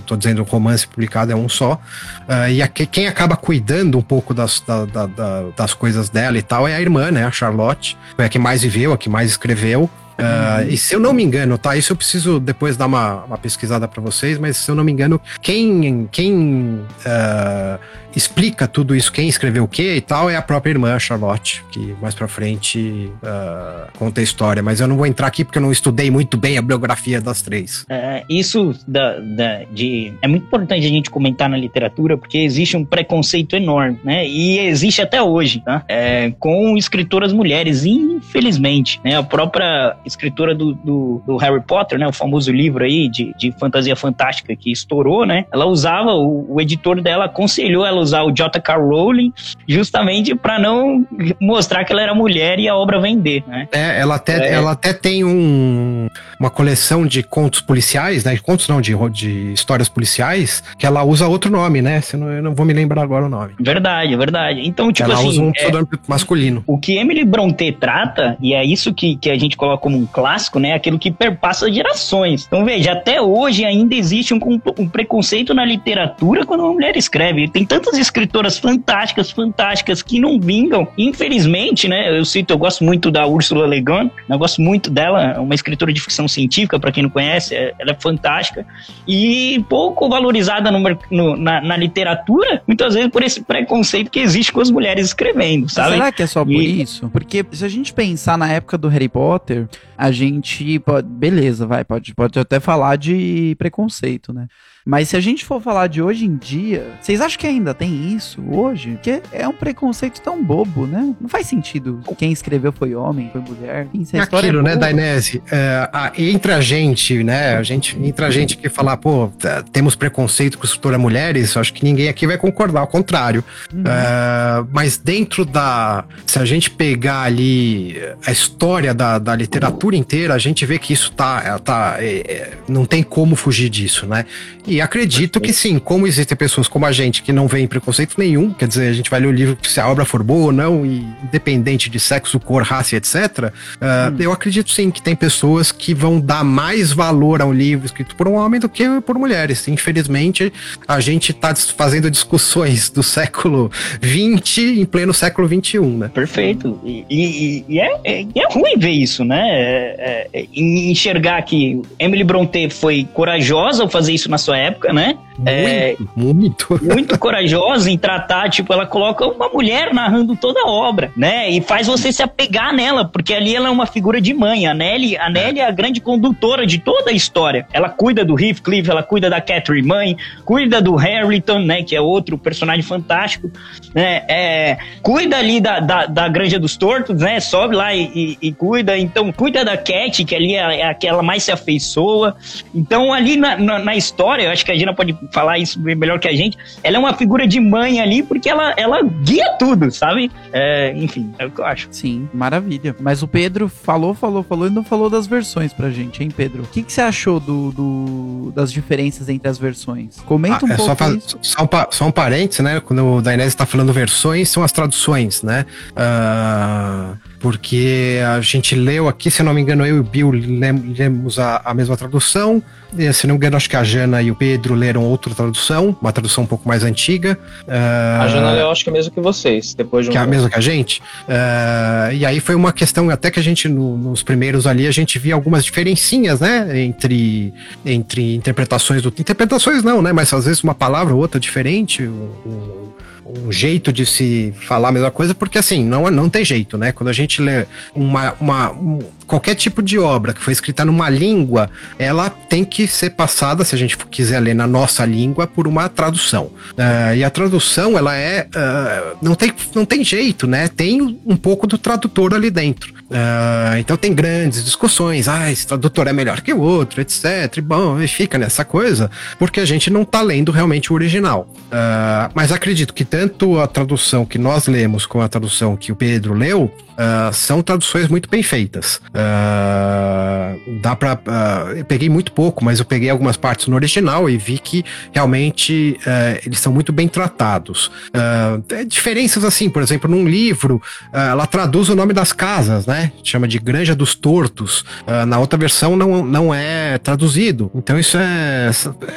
tô dizendo o romance publicado é um só. Uh, e a, quem acaba cuidando um pouco das, da, da, da, das coisas dela e tal é a irmã, né? A Charlotte. Foi a que mais viveu, a que mais escreveu. Uh, e se eu não me engano, tá? Isso eu preciso depois dar uma, uma pesquisada para vocês, mas se eu não me engano, quem, quem uh, explica tudo isso, quem escreveu o que e tal, é a própria irmã, Charlotte, que mais pra frente uh, conta a história. Mas eu não vou entrar aqui porque eu não estudei muito bem a biografia das três. É, isso da, da, de, é muito importante a gente comentar na literatura, porque existe um preconceito enorme, né? E existe até hoje, tá? É, com escritoras mulheres, infelizmente, né? A própria escritora do, do, do, Harry Potter, né? O famoso livro aí de, de fantasia fantástica que estourou, né? Ela usava, o, o editor dela aconselhou ela usar o J.K. Rowling justamente para não mostrar que ela era mulher e a obra vender, né? É, ela até, é. ela até tem um, uma coleção de contos policiais, né? Contos não, de, de histórias policiais, que ela usa outro nome, né? Se não, eu não vou me lembrar agora o nome. Verdade, verdade. Então, tipo ela assim... Ela usa um pseudônimo é, masculino. O que Emily Brontë trata, e é isso que, que a gente coloca como um clássico, né? Aquilo que perpassa gerações. Então, veja, até hoje ainda existe um, um preconceito na literatura quando uma mulher escreve. Tem tantas escritoras fantásticas, fantásticas, que não vingam. Infelizmente, né? Eu cito, eu gosto muito da Ursula Le Guin, eu gosto muito dela, é uma escritora de ficção científica, para quem não conhece, é, ela é fantástica. E pouco valorizada no, no, na, na, literatura, muitas vezes por esse preconceito que existe com as mulheres escrevendo, sabe? Será que é só por e... isso? Porque se a gente pensar na época do Harry Potter, a gente pode. Beleza, vai, pode, pode até falar de preconceito, né? Mas se a gente for falar de hoje em dia, vocês acham que ainda tem isso hoje? Porque é um preconceito tão bobo, né? Não faz sentido. Quem escreveu foi homem, foi mulher. Enfim, É história aquilo, é né. Dainese? É, a- entre a gente, né? A gente, entre a gente que falar, pô, temos preconceito com escritora mulheres, acho que ninguém aqui vai concordar, ao contrário. Uhum. É, mas dentro da. Se a gente pegar ali a história da, da literatura inteira, a gente vê que isso tá. tá é, é, não tem como fugir disso, né? E acredito que sim, como existem pessoas como a gente que não veem preconceito nenhum, quer dizer, a gente vai ler o livro se a obra for boa ou não, e independente de sexo, cor, raça e etc. ah, Eu acredito sim que tem pessoas que vão dar mais valor a um livro escrito por um homem do que por mulheres. Infelizmente, a gente está fazendo discussões do século XX em pleno século XXI, né? Perfeito. E, e- e é, é- e é ruim ver isso, né? É- é- é enxergar que Emily Brontë foi corajosa ao fazer isso na sua época, né? É, Muito, muito. muito corajosa em tratar, tipo, ela coloca uma mulher narrando toda a obra, né? E faz você se apegar nela, porque ali ela é uma figura de mãe. A Nelly, a Nelly é a grande condutora de toda a história. Ela cuida do Heathcliff, ela cuida da Catherine mãe, cuida do Harrington, né? Que é outro personagem fantástico, né? É, cuida ali da, da, da Granja dos Tortos, né? Sobe lá e, e- e cuida. Então, cuida da Cat, que ali é, é a que ela mais se afeiçoa. Então, ali na, na, na história, acho que a Gina pode falar isso bem melhor que a gente. Ela é uma figura de mãe ali, porque ela, ela guia tudo, sabe? É, enfim, é o que eu acho. Sim, maravilha. Mas o Pedro falou, falou, falou e não falou das versões pra gente, hein, Pedro? O que, que você achou do, do- das diferenças entre as versões? Comenta Ah, um é pouco só, isso. só, um, só um parênteses, né? Quando o Dainese está falando versões, são as traduções, né? Ah, porque a gente leu aqui, se eu não me engano, eu e o Bill lem- lemos a, a mesma tradução. E, se não me engano, acho que a Jana e o Pedro leram outra tradução, uma tradução um pouco mais antiga. Ah, A Jana eu acho que é mesmo que vocês, depois de um que é a mesma que a gente. Ah, e aí foi uma questão, até que a gente, no- nos primeiros ali, a gente via algumas diferencinhas, né? Entre, entre interpretações do. Interpretações não, né? Mas às vezes uma palavra ou outra diferente, um, um- um jeito de se falar a mesma coisa, porque assim, não, não tem jeito, né? Quando a gente lê uma, uma, um- qualquer tipo de obra que foi escrita numa língua, ela tem que ser passada, se a gente quiser ler na nossa língua, por uma tradução. Ah, e a tradução, ela é. ah, não, tem, não tem jeito, né? Tem um pouco do tradutor ali dentro. Ah, então tem grandes discussões. Ah, esse tradutor é melhor que o outro, etc. E bom, e fica nessa coisa, porque a gente não tá lendo realmente o original. Mas acredito que tanto a tradução que nós lemos como a tradução que o Pedro leu são traduções muito bem feitas. Ah, dá pra. ah, eu peguei muito pouco, mas eu peguei algumas partes no original e vi que realmente ah, eles são muito bem tratados. Ah, diferenças assim, por exemplo, num livro, ela traduz o nome das casas, né? Chama de Granja dos Tortos. Na outra versão não, não é traduzido. Então isso é,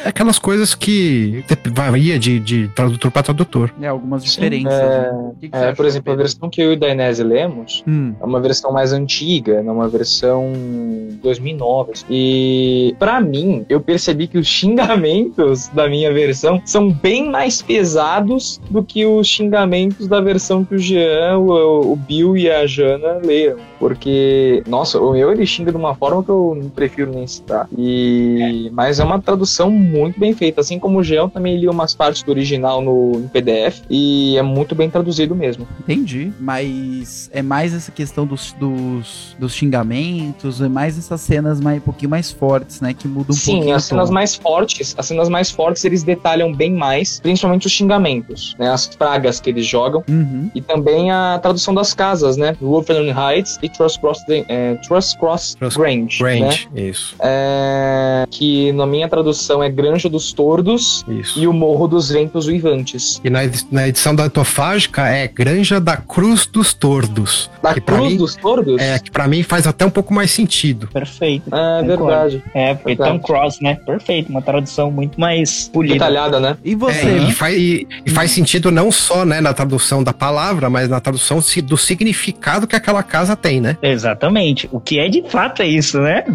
é aquelas coisas que varia de, de tradutor para tradutor. É, algumas Sim, diferenças. é, né? Que que É, por exemplo, a versão que eu e o Dainese lemos Hum, é uma versão mais antiga, é uma versão 2009. assim. E pra mim, eu percebi que os xingamentos da minha versão são bem mais pesados do que os xingamentos da versão que o Jean, o, o Bill e a Jana leram. Porque, nossa, o meu ele xinga de uma forma que eu não prefiro nem citar. E mas é uma tradução muito bem feita, assim como o Jean também li umas partes do original no, no PDF e é muito bem traduzido mesmo. entendi. Mas é mais essa questão dos, dos, dos xingamentos, é mais essas cenas mais, um pouquinho mais fortes, né? Que mudam um Sim, pouquinho. as cenas mais fortes, as cenas mais fortes eles detalham bem mais, principalmente os xingamentos, né, as pragas que eles jogam Uhum. e também a tradução das casas, né, Wolverine Heights e Trust Cross, é, Trust Cross Trust Grange, né, Range, isso, é, que na minha tradução é Granja dos Tordos isso. e o Morro dos Ventos Uivantes. E na, edi- na edição da Antofágica é Granja da Cruz dos Tordos. Da Cruz mim, dos Tordos? É, que pra mim faz até um pouco mais sentido. Perfeito. É Concordo. verdade. É, foi Verdade. Tom Cross, né? Perfeito. Uma tradução muito mais polida. Detalhada, né? E É, você? e, faz, e, e faz sentido não só né, na tradução da palavra, mas na tradução do significado que aquela casa tem, né? Exatamente. O que é de fato é isso, né?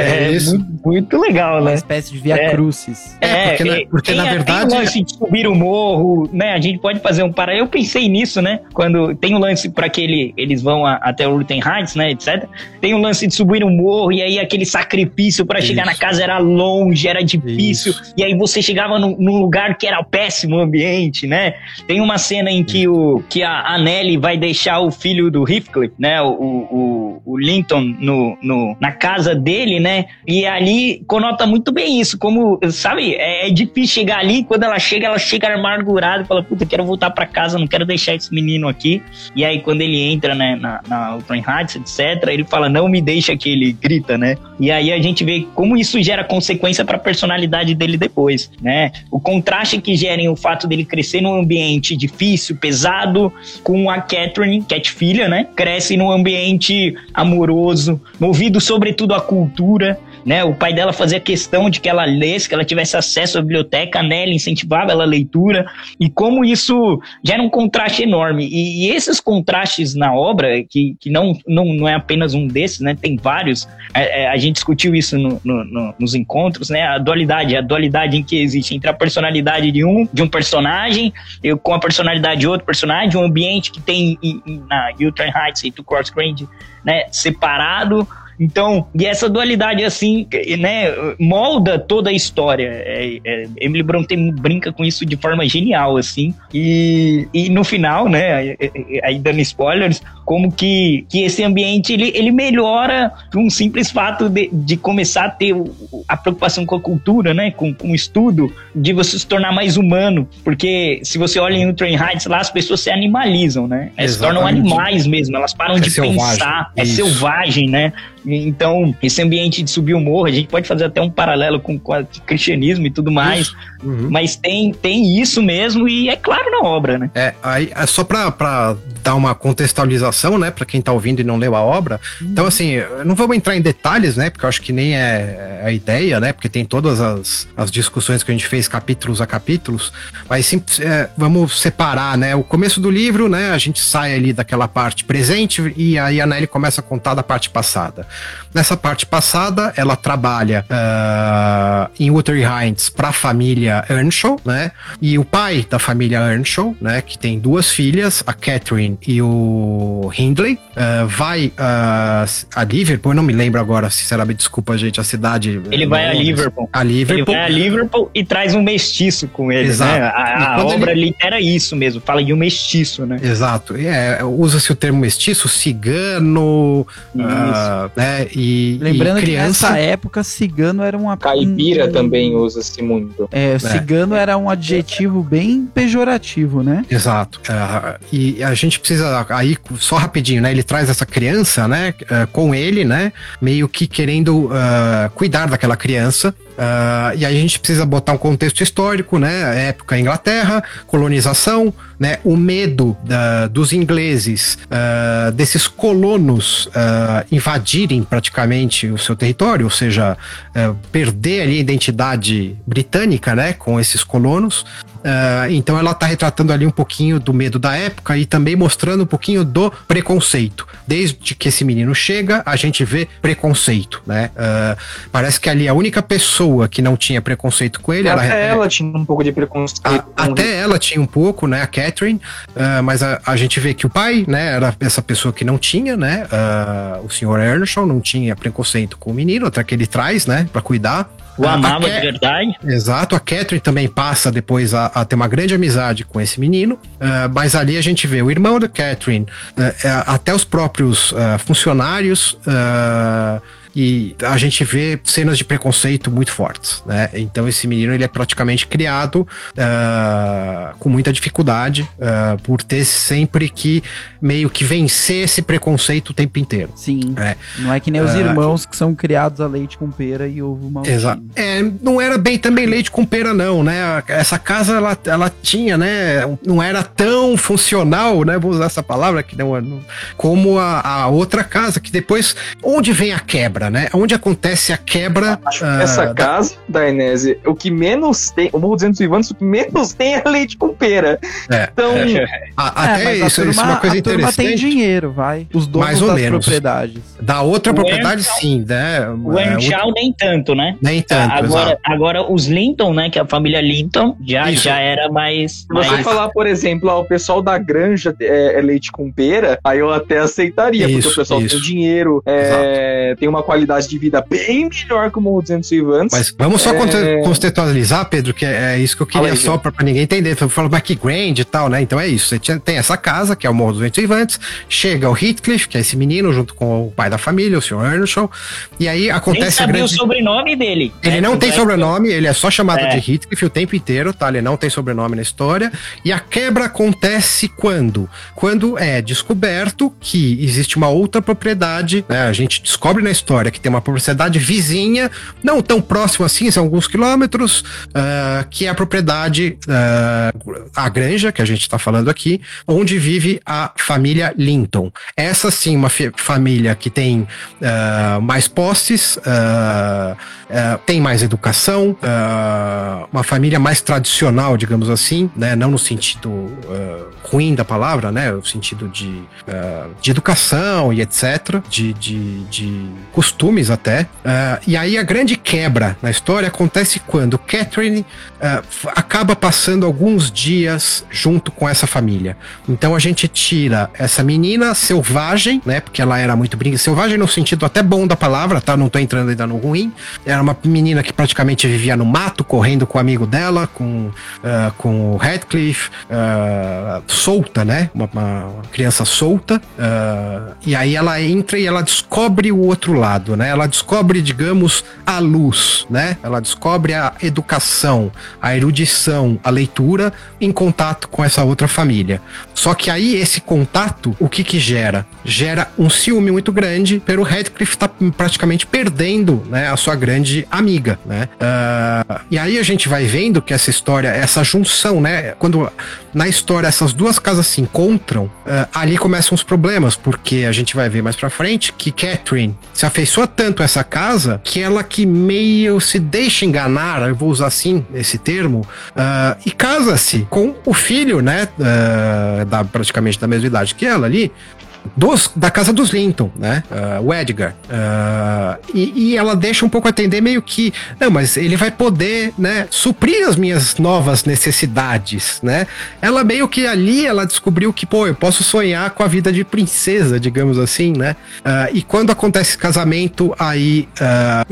É isso. Muito, muito legal, uma né? espécie de via É. crucis. É, porque, na, porque tem na verdade. Tem o lance de subir o morro, né? A gente pode fazer um paralelo. Eu pensei nisso, né? Quando tem o lance para que ele, eles vão a- até o Luten Heights, né? Etc. tem o lance de subir no morro, e aí aquele sacrifício para chegar na casa era longe, era difícil, Isso. e aí você chegava num, num lugar que era péssimo ambiente, né? Tem uma cena em que, o, que a, a Nelly vai deixar o filho do Heathcliff, né? O, o, o Linton no, no, na casa dele, né? E ali conota muito bem isso, como, sabe, é, é difícil chegar ali, quando ela chega, ela chega amargurada e fala, puta, quero voltar para casa, não quero deixar esse menino aqui. E aí, quando ele entra né, na, na Ultron etc., ele fala, não me deixa que ele grita, né? E aí a gente vê como isso gera consequência para a personalidade dele depois, né? O contraste que gera em o fato dele crescer num ambiente difícil, pesado, com a Catherine, Cat filha, né? Cresce num ambiente amoroso, movido sobretudo à cultura, né? O pai dela fazia questão de que ela lesse, que ela tivesse acesso à biblioteca, a Nelly incentivava ela a leitura, e como isso gera um contraste enorme. E, e esses contrastes na obra, que, que não, não, não é apenas um desses, né? Tem vários, é, é, a gente discutiu isso no, no, no, nos encontros, né? A dualidade, a dualidade em que existe entre a personalidade de um, de um personagem, eu, com a personalidade de outro personagem, um ambiente que tem em- em- na Utah Heights e to Cross Grand, né? Separado, então, e essa dualidade, assim, né, molda toda a história. É, é, Emily Bronte brinca com isso de forma genial, assim. E, e no final, né, aí dando spoilers, como que, que esse ambiente, ele, ele melhora por um simples fato de, de começar a ter o- a preocupação com a cultura, né, com, com o estudo, de você se tornar mais humano. Porque se você olha em Ultron Heights, lá as pessoas se animalizam, né? Elas se tornam animais mesmo, elas param É de selvagem, pensar, é isso. selvagem, né? Então, esse ambiente de subir o morro, a gente pode fazer até um paralelo com, com o cristianismo e tudo mais, Uhum. mas tem, tem isso mesmo e é claro na obra, né? É, aí, é só pra dar uma contextualização, né, pra quem tá ouvindo e não leu a obra. Então, assim, não vamos entrar em detalhes, né, porque eu acho que nem é a ideia, né, porque tem todas as, as discussões que a gente fez capítulos a capítulos, mas sim, é, vamos separar, né, o começo do livro, né, a gente sai ali daquela parte presente e aí a Nelly começa a contar da parte passada. Nessa parte passada, ela trabalha ah, em Wuthering Heights para a família Earnshaw, né? E o pai da família Earnshaw, né, que tem duas filhas, a Catherine e o Hindley, ah, vai ah, a Liverpool, eu não me lembro agora, sinceramente, desculpa, gente, a cidade. Ele vai a. Liverpool. A Ele Liverpool. vai a Liverpool e traz um mestiço com ele, Exato. né? A, a obra ele- era isso mesmo, fala de um mestiço, né? Exato. É, Usa-se o termo mestiço, cigano, né? E, Lembrando e que criança. nessa época, cigano era uma. Caipira um- também usa-se muito. É, cigano era um adjetivo bem pejorativo, né? Exato. Ah, e a gente precisa aí só rapidinho, né? Ele traz essa criança, né? ah, com ele, né? Meio que querendo ah, cuidar daquela criança. Ah, e aí a gente precisa botar um contexto histórico, né? Época Inglaterra, colonização, né? O medo da- dos ingleses, ah, desses colonos invadirem praticamente o seu território, ou seja, ah, perder ali a identidade britânica, né? Com esses colonos. Ah, então ela tá retratando ali um pouquinho do medo da época e também mostrando um pouquinho do preconceito. Desde que esse menino chega, a gente vê preconceito, né? Ah, parece que ali a única pessoa que não tinha preconceito com ele Até ela tinha um pouco de preconceito. a- até ela tinha um pouco, né, a Catherine, ah, mas a, a gente vê que o pai, né, era essa pessoa que não tinha, né, o senhor Earnshaw não tinha preconceito com o menino, até que ele traz, né, pra cuidar. O amava de verdade. Exato, a Catherine também passa depois a, a ter uma grande amizade com esse menino, ah, mas ali a gente vê o irmão da Catherine, ah, até os próprios ah, funcionários, ah, e a gente vê cenas de preconceito muito fortes, né? Então esse menino ele é praticamente criado ah, com muita dificuldade ah, por ter sempre que meio que vencer esse preconceito o tempo inteiro. Sim. É. Não é que nem os Ah, irmãos que são criados a leite com pera e ovo maltine. Exato. É, não era bem também leite com pera, não, né? Essa casa, ela, ela tinha, né? Não era tão funcional, né? Vou usar essa palavra que não, não como a, a outra casa, que depois. Onde vem a quebra, né? Onde acontece a quebra. Acho que ah, essa da- casa da o que menos tem, o Morro dos Vivantes, o que menos tem é leite com pera. É, Então, a- até É, mas a isso, turma, isso é uma coisa a turma tem interessante. dinheiro, vai. Os donos Mais ou das menos. propriedades. Da outra O propriedade, sim, né? O É, Earnshaw nem tanto, né? Nem tanto, agora, exato. agora os Linton, né? Que é a família Linton, já, Isso. já era mais. Se você mais- falar, por exemplo, ó, o pessoal da granja é, é leite com pera, aí eu até aceitaria, porque Isso, o pessoal isso. tem dinheiro, é, tem uma qualidade de vida bem melhor que o Morro dos Ventos Vivantes. Mas vamos só É. conte- contextualizar, Pedro, que é, é isso que eu queria só pra ninguém entender. Eu falo background e tal, né? Então é isso. Você tem essa casa, que é o Morro dos Ventos Vivantes, chega o Heathcliff, que é esse menino, junto com o pai da família, o Sr. Earnshaw, e aí Nem acontece a sabia grande... o sobrenome dele. Ele né? não tem é que- sobrenome, ele é só chamado É. de Heathcliff o tempo inteiro, tá? Ele não tem sobrenome na história. E a quebra acontece quando? Quando é descoberto que existe uma outra propriedade, né? A gente descobre na história que tem uma propriedade vizinha, não tão próximo assim, são alguns quilômetros, ah, que é a propriedade, ah, a granja, que a gente tá falando aqui, onde vive a família Linton. Essa sim, uma família que tem ah, mais posses, tem mais educação, uma família mais tradicional, digamos assim, né? Não no sentido ruim da palavra, né? No sentido de, de educação e etc., de, de, de até. Ah, e aí a grande quebra na história acontece quando Catherine f- acaba passando alguns dias junto com essa família. Então a gente tira essa menina selvagem, né? Porque ela era muito brinca, selvagem no sentido até bom da palavra, tá? Não tô entrando ainda no ruim. Era uma menina que praticamente vivia no mato, correndo com o amigo dela, com, ah, com o Radcliffe, solta, né? Uma, uma- criança solta. e aí ela entra e ela descobre o outro lado, né? Ela descobre, digamos, a luz, né? Ela descobre a educação, a erudição, a leitura em contato com essa outra família. Só que aí esse contato, o que que gera? Gera um ciúme muito grande pelo Radcliffe tá praticamente perdendo, né, a sua grande amiga, né? Ah, e aí a gente vai vendo que essa história, essa junção, né, quando na história essas duas casas se encontram, ah, ali começam os problemas, porque a gente vai ver mais pra frente que Catherine se afeiçoa tanto a essa casa que ela que meio se deixa enganar, eu vou usar assim esse termo, ah, e casa-se com o filho, né, ah, da, praticamente da mesma idade que ela ali, dos, da casa dos Linton, né? ah, o Edgar. Ah, e, e ela deixa um pouco atender meio que, não, mas ele vai poder, né, suprir as minhas novas necessidades, né? Ela meio que ali, ela descobriu que, pô, eu posso sonhar com a vida de princesa, digamos assim, né? Ah, e quando acontece esse casamento, aí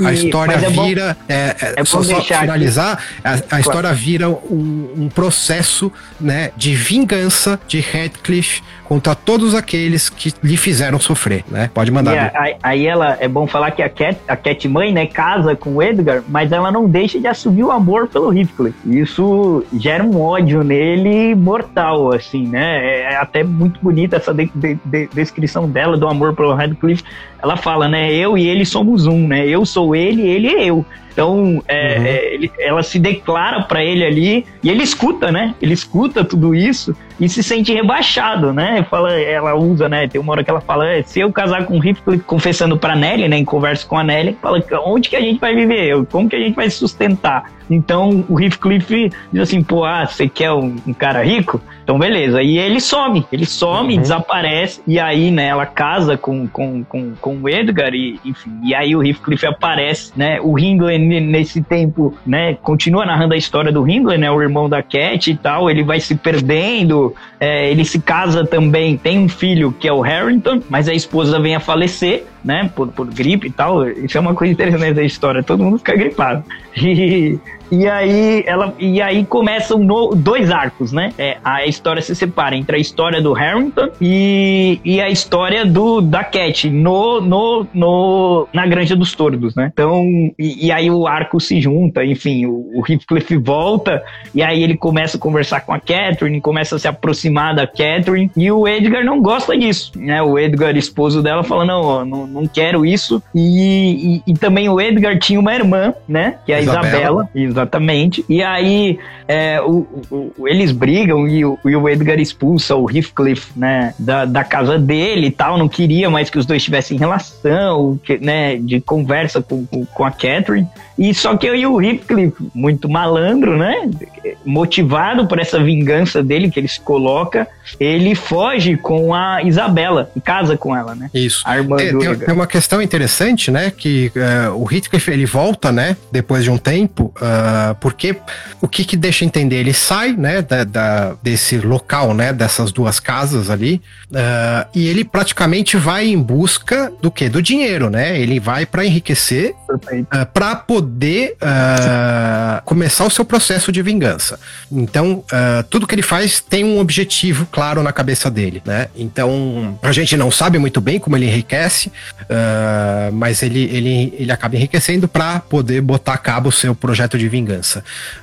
a história é bom- vira, é, é, é só, bom só finalizar, a, a história vira um, um processo, né, de vingança de Radcliffe contra todos aqueles que lhe fizeram sofrer, né? Pode mandar. A- aí, ela é bom falar que a Cat, a Cat mãe, né, casa com o Edgar, mas ela não deixa de assumir o amor pelo Heathcliff. Isso gera um ódio nele mortal, assim, né? É até muito bonita essa de- de- de- descrição dela do amor pelo Radcliffe. Ela fala, né, eu e ele somos um, né? Eu sou ele, ele é eu. Então, é, Uhum. é, ele- ela se declara pra ele ali e ele escuta, né? Ele escuta tudo isso e se sente rebaixado, né? Fala, ela usa, né? Tem uma hora que ela fala, "É, se eu casar com o Heathcliff, confessando pra Nelly, né? Em conversa com a Nelly, fala, onde que a gente vai viver? Como que a gente vai se sustentar? Então, o Heathcliff diz assim, pô, ah, você quer um, um cara rico? Então, beleza. E ele some, ele some, Uhum. desaparece, e aí, né, ela casa com, com, com, com o Edgar, e, enfim, e aí o Heathcliff aparece, né? O Hindley, nesse tempo, né, continua narrando a história do Hindley, né? O irmão da Cat e tal, ele vai se perdendo, é, ele se casa também, tem um filho que é o Harrington, mas a esposa vem a falecer, né, por, por gripe e tal. Isso é uma coisa interessante da história, todo mundo fica gripado. E, e aí ela e aí começam no- dois arcos, né? É, a história se separa entre a história do Harrington e, e a história do da Cat no, no, no na Granja dos Tordos, né? Então e, e aí o arco se junta, enfim, o, o Heathcliff volta e aí ele começa a conversar com a Catherine, começa a se aproximar da Catherine e o Edgar não gosta disso, né? O Edgar, esposo dela, fala não, não, não quero isso e, e, e também o Edgar tinha uma irmã, né? Que é a Isabela. Isabela, exatamente. E aí é, o, o- eles brigam e o, e o Edgar expulsa o Heathcliff, né? Da, da casa dele e tal. Não queria mais que os dois tivessem relação, que, né? De conversa com, com, com a Catherine. E só que aí o Heathcliff, muito malandro, né? Motivado por essa vingança dele que ele se coloca, ele foge com a Isabela e casa com ela, né? Isso. A irmã Tem, do tem- tem uma questão interessante, né? Que uh, o Heathcliff ele volta, né? Depois de um tempo, uh, porque o que que deixa entender? Ele sai, né? Da, da desse local, né? Dessas duas casas ali, uh, e ele praticamente vai em busca do que? Do dinheiro, né? Ele vai para enriquecer, uh, para poder começar o seu processo de vingança. Então, tudo que ele faz tem um objetivo claro na cabeça dele, né? Então, a gente não sabe muito bem como ele enriquece, uh, mas ele, ele, ele acaba enriquecendo para poder botar a cabo o seu projeto de vingança.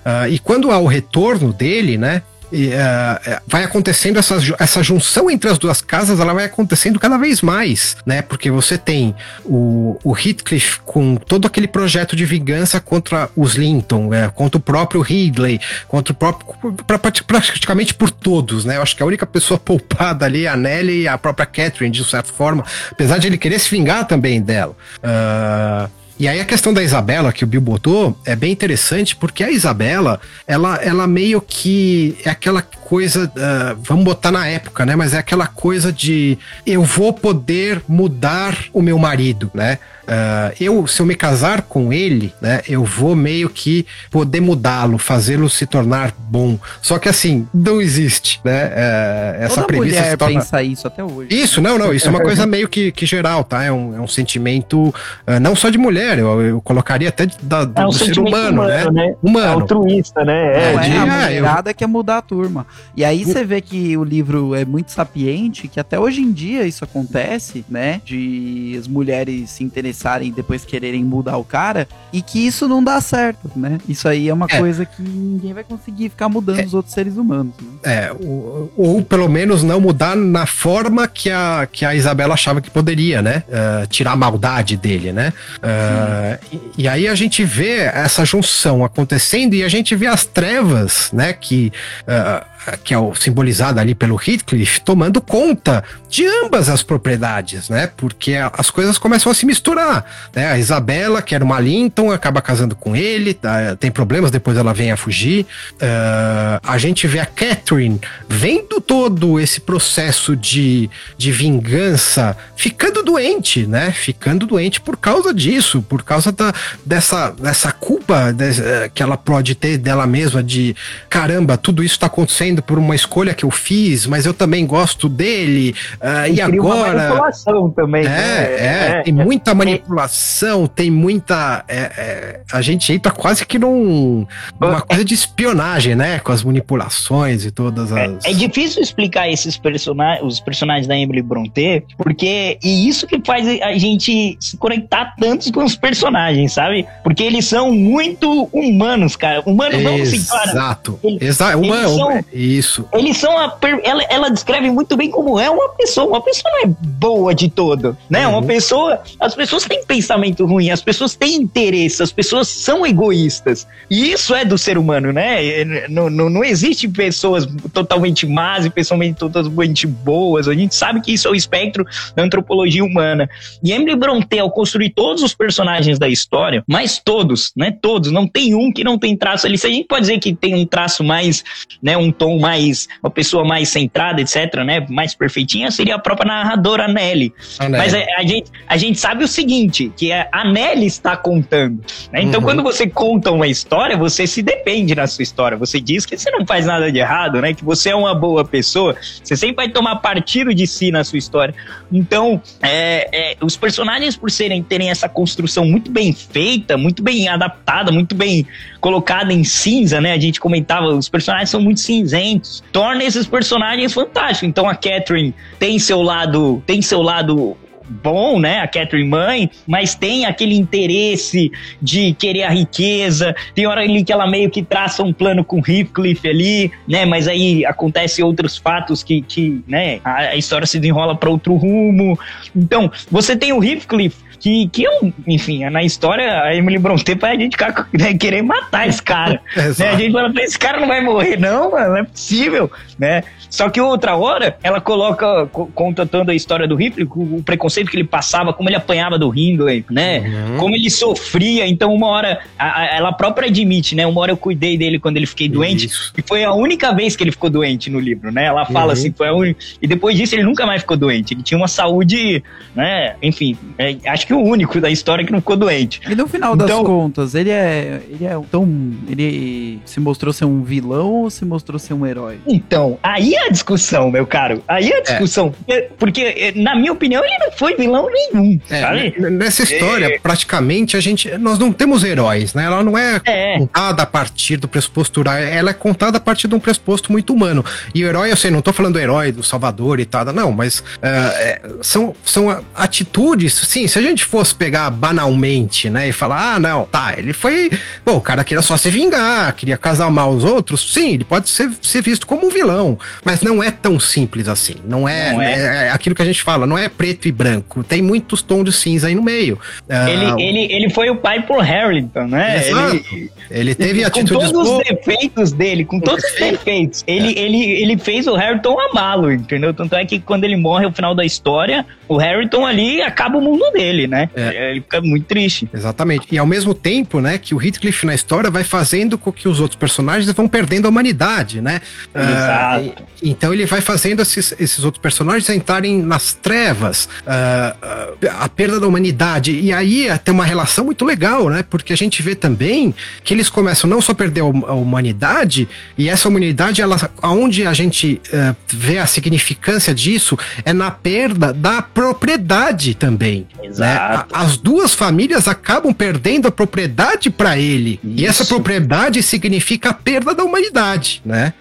Uh, e quando há o retorno dele, né? E, uh, vai acontecendo essa, essa junção entre as duas casas, ela vai acontecendo cada vez mais, né? Porque você tem o, o Heathcliff com todo aquele projeto de vingança contra os Linton, é, contra o próprio Ridley, contra o próprio. Pra, praticamente por todos, né? Eu acho que a única pessoa poupada ali é a Nelly e a própria Catherine, de certa forma, apesar de ele querer se vingar também dela. Uh, e aí a questão da Isabela que o Bill botou é bem interessante porque a Isabela, ela, ela meio que é aquela coisa, uh, vamos botar na época, né? Mas é aquela coisa de eu vou poder mudar o meu marido, né? Uh, eu, se eu me casar com ele, né, eu vou meio que poder mudá-lo, fazê-lo se tornar bom. Só que assim, não existe, né? Uh, essa Toda premissa mulher se torna... pensa isso até hoje. Isso, não, não, isso é uma coisa meio que, que geral, tá? É um, é um sentimento uh, não só de mulher, eu, eu colocaria até da, do, É um do ser humano, humano, né? né? Humano. Altruísta, né? É, Não, de- é, a mulherada quer mudar a turma. E aí você vê que o livro é muito sapiente, que até hoje em dia isso acontece, né? De as mulheres se interessarem e depois quererem mudar o cara, e que isso não dá certo, né? Isso aí é uma É. coisa que ninguém vai conseguir ficar mudando os outros seres humanos. Né? É, ou, ou pelo menos não mudar na forma que a, que a Isabela achava que poderia, né? Uh, tirar a maldade dele, né? Uh, e, e aí a gente vê essa junção acontecendo e a gente vê as trevas, né? Que, uh, que é o, simbolizada ali pelo Heathcliff, tomando conta de ambas as propriedades, né? Porque as coisas começam a se misturar, né? A Isabela, que era uma Linton, acaba casando com ele, tá? tem problemas, depois ela vem a fugir. Ah, a gente vê a Catherine vendo todo esse processo de, de vingança, ficando doente, né? Ficando doente por causa disso, por causa da, dessa, dessa culpa des- eh, que ela pode ter dela mesma de caramba, tudo isso tá acontecendo por uma escolha que eu fiz, mas eu também gosto dele. ah, e uma agora. manipulação também. É, né? é, tem muita manipulação, tem muita. é, é, a gente entra quase que num, numa coisa de espionagem, né? Com as manipulações e todas as. É, é difícil explicar esses personagens, os personagens da Emily Brontë, porque e isso que faz a gente se conectar tanto com os personagens, sabe? Porque eles são muito humanos, cara. Humanos não assim, claro. Exato. Exato. Uma, eles são- isso. Eles são a ela, ela descreve muito bem como é uma pessoa. Uma pessoa não é boa de todo, né? Uhum. Uma pessoa, as pessoas têm pensamento ruim, as pessoas têm interesse, as pessoas são egoístas. E isso é do ser humano, né? Não, não, não existe pessoas totalmente más e pessoas totalmente boas. A gente sabe que isso é o espectro da antropologia humana. E Emily Brontë, ao construir todos os personagens da história, mas todos, né? Todos, não tem um que não tem traço ali. Se a gente pode dizer que tem um traço mais, né? Um tom mais, uma pessoa mais centrada, etc., né? Mais perfeitinha, seria a própria narradora Nelly. Mas a, a gente, a gente sabe o seguinte, que a a Nelly está contando. né? Então, Uhum. quando você conta uma história, você se depende na sua história. Você diz que você não faz nada de errado, né? Que você é uma boa pessoa. Você sempre vai tomar partido de si na sua história. Então, é, é, os personagens, por serem terem essa construção muito bem feita, muito bem adaptada, muito bem colocada em cinza, né? A gente comentava, os personagens são muito cinzentos. Torna esses personagens fantásticos. Então, a Catherine tem seu lado, tem seu lado bom, né? A Catherine mãe, mas tem aquele interesse de querer a riqueza. Tem hora ali que ela meio que traça um plano com Heathcliff ali, né? Mas aí acontecem outros fatos que, que né? A, a história se desenrola para outro rumo. Então, você tem o Heathcliff que, que um, enfim, na história a Emily Brontë faz a gente ficar, né, querer matar esse cara. né? A gente fala, esse cara não vai morrer, não, mano, não é possível, né? Só que outra hora, ela coloca, co- conta toda a história do Hitler, o, preconceito que ele passava, como ele apanhava do Hindley, né? Uhum. Como ele sofria. Então, uma hora, a- a- ela própria admite, né? Uma hora eu cuidei dele quando ele fiquei doente. Isso. E foi a única vez que ele ficou doente no livro, né? Ela fala Uhum. assim, foi a única. E depois disso ele nunca mais ficou doente. Ele tinha uma saúde, né? Enfim, é, acho que o único da história que não ficou doente. E no final das Então- contas, ele é. Ele é tão. Ele se mostrou ser um vilão ou se mostrou ser um herói? Então, aí é a discussão, meu caro. Aí é a discussão. Porque, porque, eh, na minha opinião, ele não foi vilão nenhum, É, nessa história, É. praticamente, a gente. Nós não temos heróis, né? Ela não é É. contada a partir do pressuposto ela é contada a partir de um pressuposto muito humano. E o herói, eu sei, não tô falando do herói, do Salvador e tal, não, mas é, é, são, são atitudes, sim, se a gente fosse pegar banalmente, né, e falar, ah, não, tá, ele foi, bom, o cara queria só se vingar, queria casar mal os outros, sim, ele pode ser, ser visto como um vilão, mas não é tão simples assim, não é, Não é. é aquilo que a gente fala, não é preto e branco, tem muitos tons de cinza aí no meio. Ah, Ele, ele, ele foi o pai pro Harrington, né? Exato. Ele, ele teve com atitudes todos os boas. defeitos dele, com todos os defeitos, ele, É. ele, ele fez o Harrington amá-lo, entendeu? Tanto é que quando ele morre no final da história, o Harrington ali acaba o mundo dele, né? É. Ele fica muito triste. Exatamente. E ao mesmo tempo, né, que o Heathcliff na história vai fazendo com que os outros personagens vão perdendo a humanidade, né? Ah, Exato. e- então ele vai fazendo esses, esses outros personagens entrarem nas trevas, ah, ah, a perda da humanidade. E aí ah, tem uma relação muito legal, né? Porque a gente vê também que eles começam não só a perder a hum- humanidade, e essa humanidade, ela, aonde a gente ah, vê a significância disso é na perda da propriedade também. né? Exato. A- As duas famílias acabam perdendo a propriedade para ele. E essa Isso. propriedade significa a perda da humanidade, né?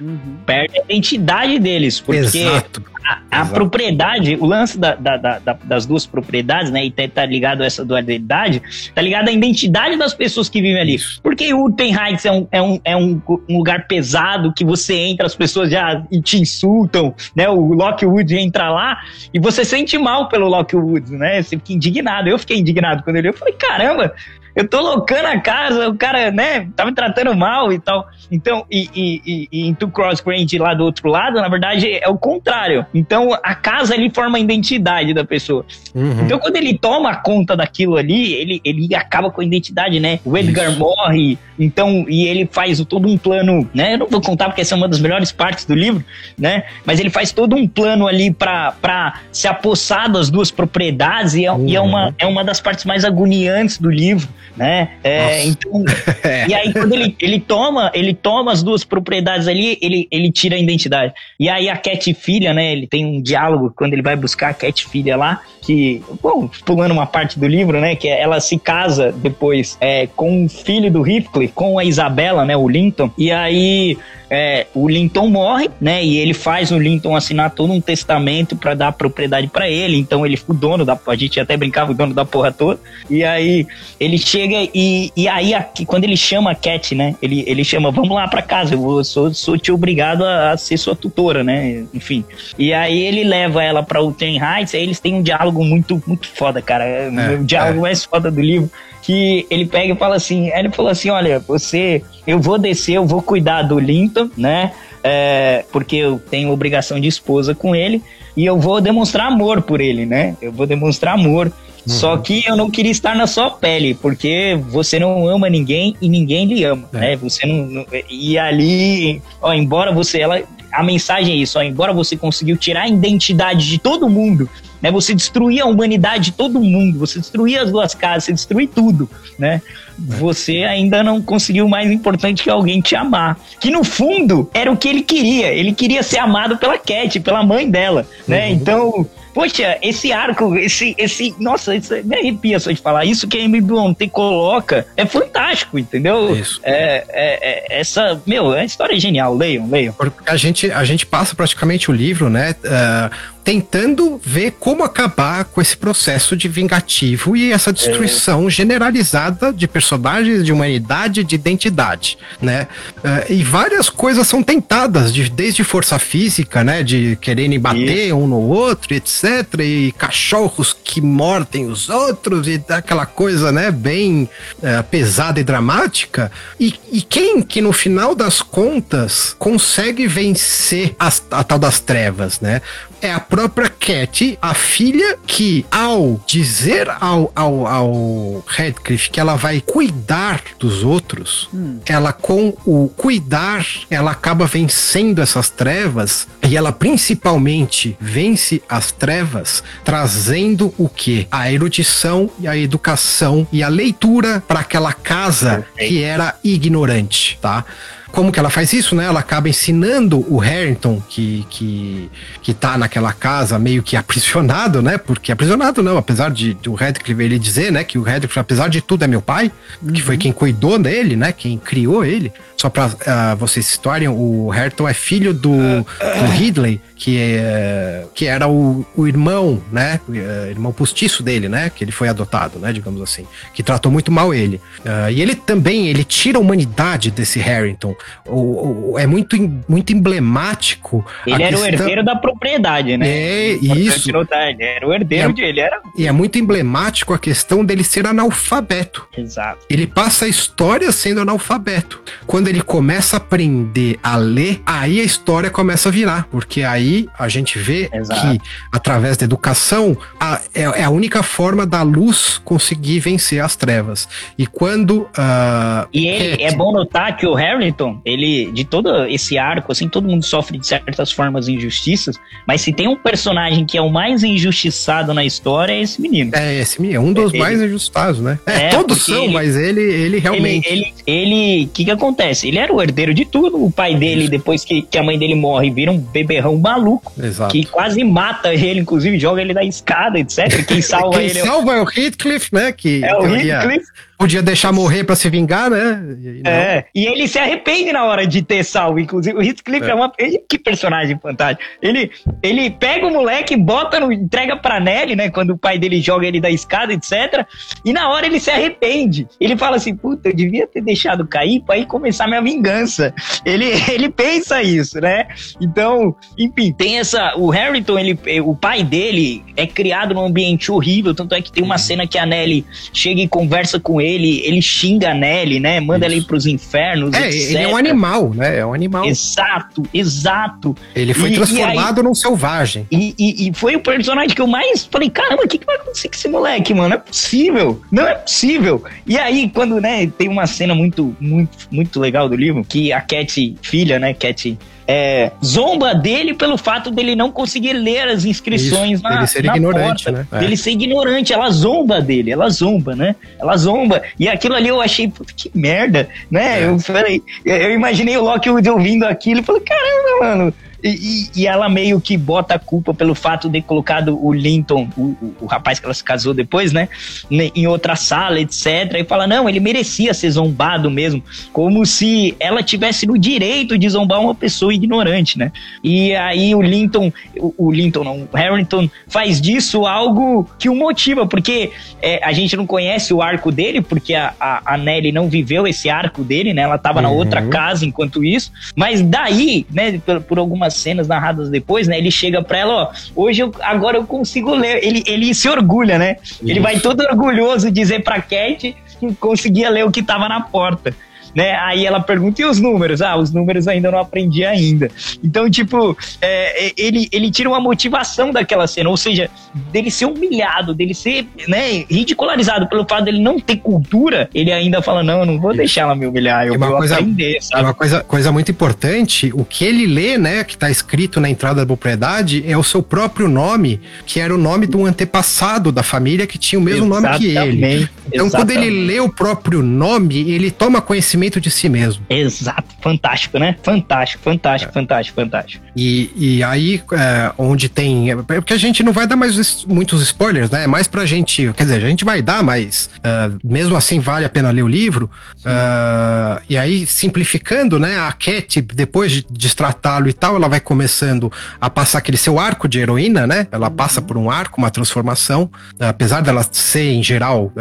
Perde a identidade deles, porque Exato. A, propriedade, o lance da- da- da- da- das duas propriedades, né, e tá, tá ligado a essa dualidade, tá ligado à identidade das pessoas que vivem ali. Porque o Heights é, um, é, um, é um, um lugar pesado que você entra, as pessoas já te insultam, né? O Lockwood entra lá e você sente mal pelo Lockwood, né? Você fica indignado. Eu fiquei indignado quando ele eu falei, caramba, eu tô locando a casa, o cara, né, tá me tratando mal e tal. Então, e, e, e, e em Two Cross Grange lá do outro lado, na verdade, é o contrário. Então, a casa ali forma a identidade da pessoa. Uhum. Então, quando ele toma conta daquilo ali, ele, ele acaba com a identidade, né? O Edgar Isso. morre, então, e ele faz todo um plano, né? Eu não vou contar porque essa é uma das melhores partes do livro, né? Mas ele faz todo um plano ali pra, pra se apossar das duas propriedades, e é, e é Uhum. uma, é uma das partes mais agoniantes do livro, né? É, então, É. e aí, quando ele, ele toma, ele toma as duas propriedades ali, ele, ele tira a identidade. E aí a Cat filha, né? Ele tem um diálogo quando ele vai buscar a Cat filha lá, que, bom, pulando uma parte do livro, né? Que ela se casa depois é, com o filho do Heathcliff, com a Isabela, né? O Linton. E aí é, o Linton morre, né? E ele faz o Linton assinar todo um testamento pra dar propriedade pra ele. Então ele o dono da, a gente até brincava o dono da porra toda. E aí ele chega e, e aí a- quando ele chama a Cat, né? Ele, ele chama, vamos lá pra casa, eu vou, sou, sou te obrigado a, a ser sua tutora, né? Enfim. E aí ele leva ela pra Uthen Heights, aí eles têm um diálogo muito, muito foda, cara. É, o diálogo é. mais foda do livro. Que ele pega e fala assim, ele falou assim, olha, você, eu vou descer, eu vou cuidar do Linton, né? É, porque eu tenho obrigação de esposa com ele e eu vou demonstrar amor por ele, né? Eu vou demonstrar amor. Só que eu não queria estar na sua pele, porque você não ama ninguém e ninguém lhe ama, É. né? Você não, não- e ali, ó, embora você ela a mensagem é isso, ó, embora você conseguiu tirar a identidade de todo mundo, né? Você destruir a humanidade de todo mundo, você destruir as duas casas, você destruir tudo, né? Você ainda não conseguiu mais importante que é alguém te amar. Que no fundo era o que ele queria. Ele queria ser amado pela Cat, pela mãe dela, né? Então, poxa, esse arco, esse, esse, nossa, isso me arrepia só de falar. Isso que a Amy Bronte coloca é fantástico, entendeu? Isso. É, é, é- essa, meu, a história é genial. Leiam, leiam. Porque a gente, a gente passa praticamente o livro, né? ah, tentando ver como acabar com esse processo de vingativo e essa destruição generalizada de personagens, de humanidade, de identidade, né? Ah, e várias coisas são tentadas, de- desde força física, né? De quererem bater um no outro, etc. E cachorros que mordem os outros e aquela coisa, né? Bem ah, pesada e dramática. E, e quem que no final das contas consegue vencer as- a tal das trevas, né? É a própria Cat, a filha que, ao dizer ao, ao, ao Radcliffe que ela vai cuidar dos outros, hum. ela com o cuidar, ela acaba vencendo essas trevas e ela principalmente vence as trevas trazendo o que? A erudição e a educação e a leitura para aquela casa que era ignorante, tá? Como que ela faz isso, né? Ela acaba ensinando o Harrington, que, que, que tá naquela casa meio que aprisionado, né? Porque aprisionado não, apesar de, de o Radcliffe ele dizer, né? Que o Radcliffe, apesar de tudo, é meu pai, uhum. que foi uhum. quem cuidou dele, né? Quem criou ele. Só pra uh, vocês situarem, o Harrington é filho do, do Ridley, que, é, que era o, o irmão, né? Uh, irmão postiço dele, né? Que ele foi adotado, né? Digamos assim. Que tratou muito mal ele. Uh, e ele também, ele tira a humanidade desse Harrington o, o, é muito, muito emblemático. Ele era questão... o herdeiro da propriedade, né? É, isso. Notar, ele era o herdeiro é, dele. Era... E é muito emblemático a questão dele ser analfabeto. Exato. Ele passa a história sendo analfabeto. Quando ele começa a aprender a ler, aí a história começa a virar. Porque aí a gente vê Exato. que, através da educação, a, é, é, a única forma da luz conseguir vencer as trevas. E quando. Uh, e ele, é bom notar que o Harrington ele, de todo esse arco, assim, todo mundo sofre de certas formas injustiças, mas se tem um personagem que é o mais injustiçado na história, é esse menino. É, esse menino, é um dos é, mais injustiçados, né? É, é todos são, ele, mas ele, ele realmente. Ele, ele, o que que acontece? Ele era o herdeiro de tudo, o pai dele, depois que, que a mãe dele morre, vira um beberrão maluco, Exato. que quase mata ele, inclusive joga ele da escada, etc. Quem salva Quem ele salva é o Heathcliff, né? Que é o Heathcliff. Podia deixar morrer para se vingar, né? E é, e ele se arrepende na hora de ter salvo. Inclusive, o Heathcliff é, é uma. Ele, que personagem fantástico. Ele, ele pega o moleque, bota no. entrega pra Nelly, né? Quando o pai dele joga ele da escada, etc. E na hora ele se arrepende. Ele fala assim: puta, eu devia ter deixado cair pra ir começar minha vingança. Ele, ele pensa isso, né? Então, enfim, tem essa. O Harrington, ele, o pai dele é criado num ambiente horrível. Tanto é que tem uma cena que a Nelly chega e conversa com ele ele, ele xinga a Nelly, né? Manda Isso. ela ir pros infernos. É, etc. ele é um animal, né? É um animal. Exato, exato. Ele foi e, transformado e aí, num selvagem. E, e, e, foi o personagem que eu mais falei: caramba, o que, que vai acontecer com esse moleque, mano? Não é possível, não é possível. E aí, quando, né, tem uma cena muito, muito, muito legal do livro, que a Cat, filha, né, Cat é, zomba dele pelo fato dele não conseguir ler as inscrições Isso, na, ele ser na ignorante, porta. né? É. Dele ser ignorante, ela zomba dele, ela zomba, né? Ela zomba. E aquilo ali eu achei, puta, que merda, né? É. Eu falei, eu imaginei o Loki ouvindo aquilo e falei, caramba, mano, e, e, ela meio que bota a culpa pelo fato de ter colocado o Linton, o, o, rapaz que ela se casou depois, né? Em outra sala, etc. E fala, não, ele merecia ser zombado mesmo. Como se ela tivesse no direito de zombar uma pessoa ignorante, né? E aí o Linton, o, o Linton não, o Harrington faz disso algo que o motiva, porque é, a gente não conhece o arco dele, porque a, a, a Nelly não viveu esse arco dele, né? Ela tava uhum. na outra casa enquanto isso. Mas daí, né, por, por algumas cenas narradas depois, né? Ele chega pra ela, ó, hoje eu, agora eu consigo ler. Ele, ele se orgulha, né? Isso. Ele vai todo orgulhoso dizer pra Cat que conseguia ler o que tava na porta né? Aí ela pergunta, e os números? Ah, os números ainda não aprendi ainda. Então, tipo, é, é, ele, ele tira uma motivação daquela cena, ou seja, dele ser humilhado, dele ser, né, ridicularizado pelo fato dele não ter cultura, ele ainda fala, não, eu não vou deixar ela me humilhar, eu é vou coisa, aprender, sabe? É uma coisa, coisa muito importante, o que ele lê, né, que tá escrito na entrada da propriedade, é o seu próprio nome, que era o nome de um antepassado da família que tinha o mesmo Exatamente. nome que ele. Então, Exatamente. quando ele lê o próprio nome, ele toma conhecimento conhecimento de si mesmo. Exato, fantástico, né? Fantástico, fantástico, é. fantástico, fantástico. E, e aí, é, onde tem. É porque a gente não vai dar mais muitos spoilers, né? É mais pra gente. Quer dizer, a gente vai dar, mas uh, mesmo assim vale a pena ler o livro. Uh, e aí, simplificando, né? A Cat, depois de destratá-lo e tal, ela vai começando a passar aquele seu arco de heroína, né? Ela passa por um arco, uma transformação. Uh, apesar dela ser, em geral,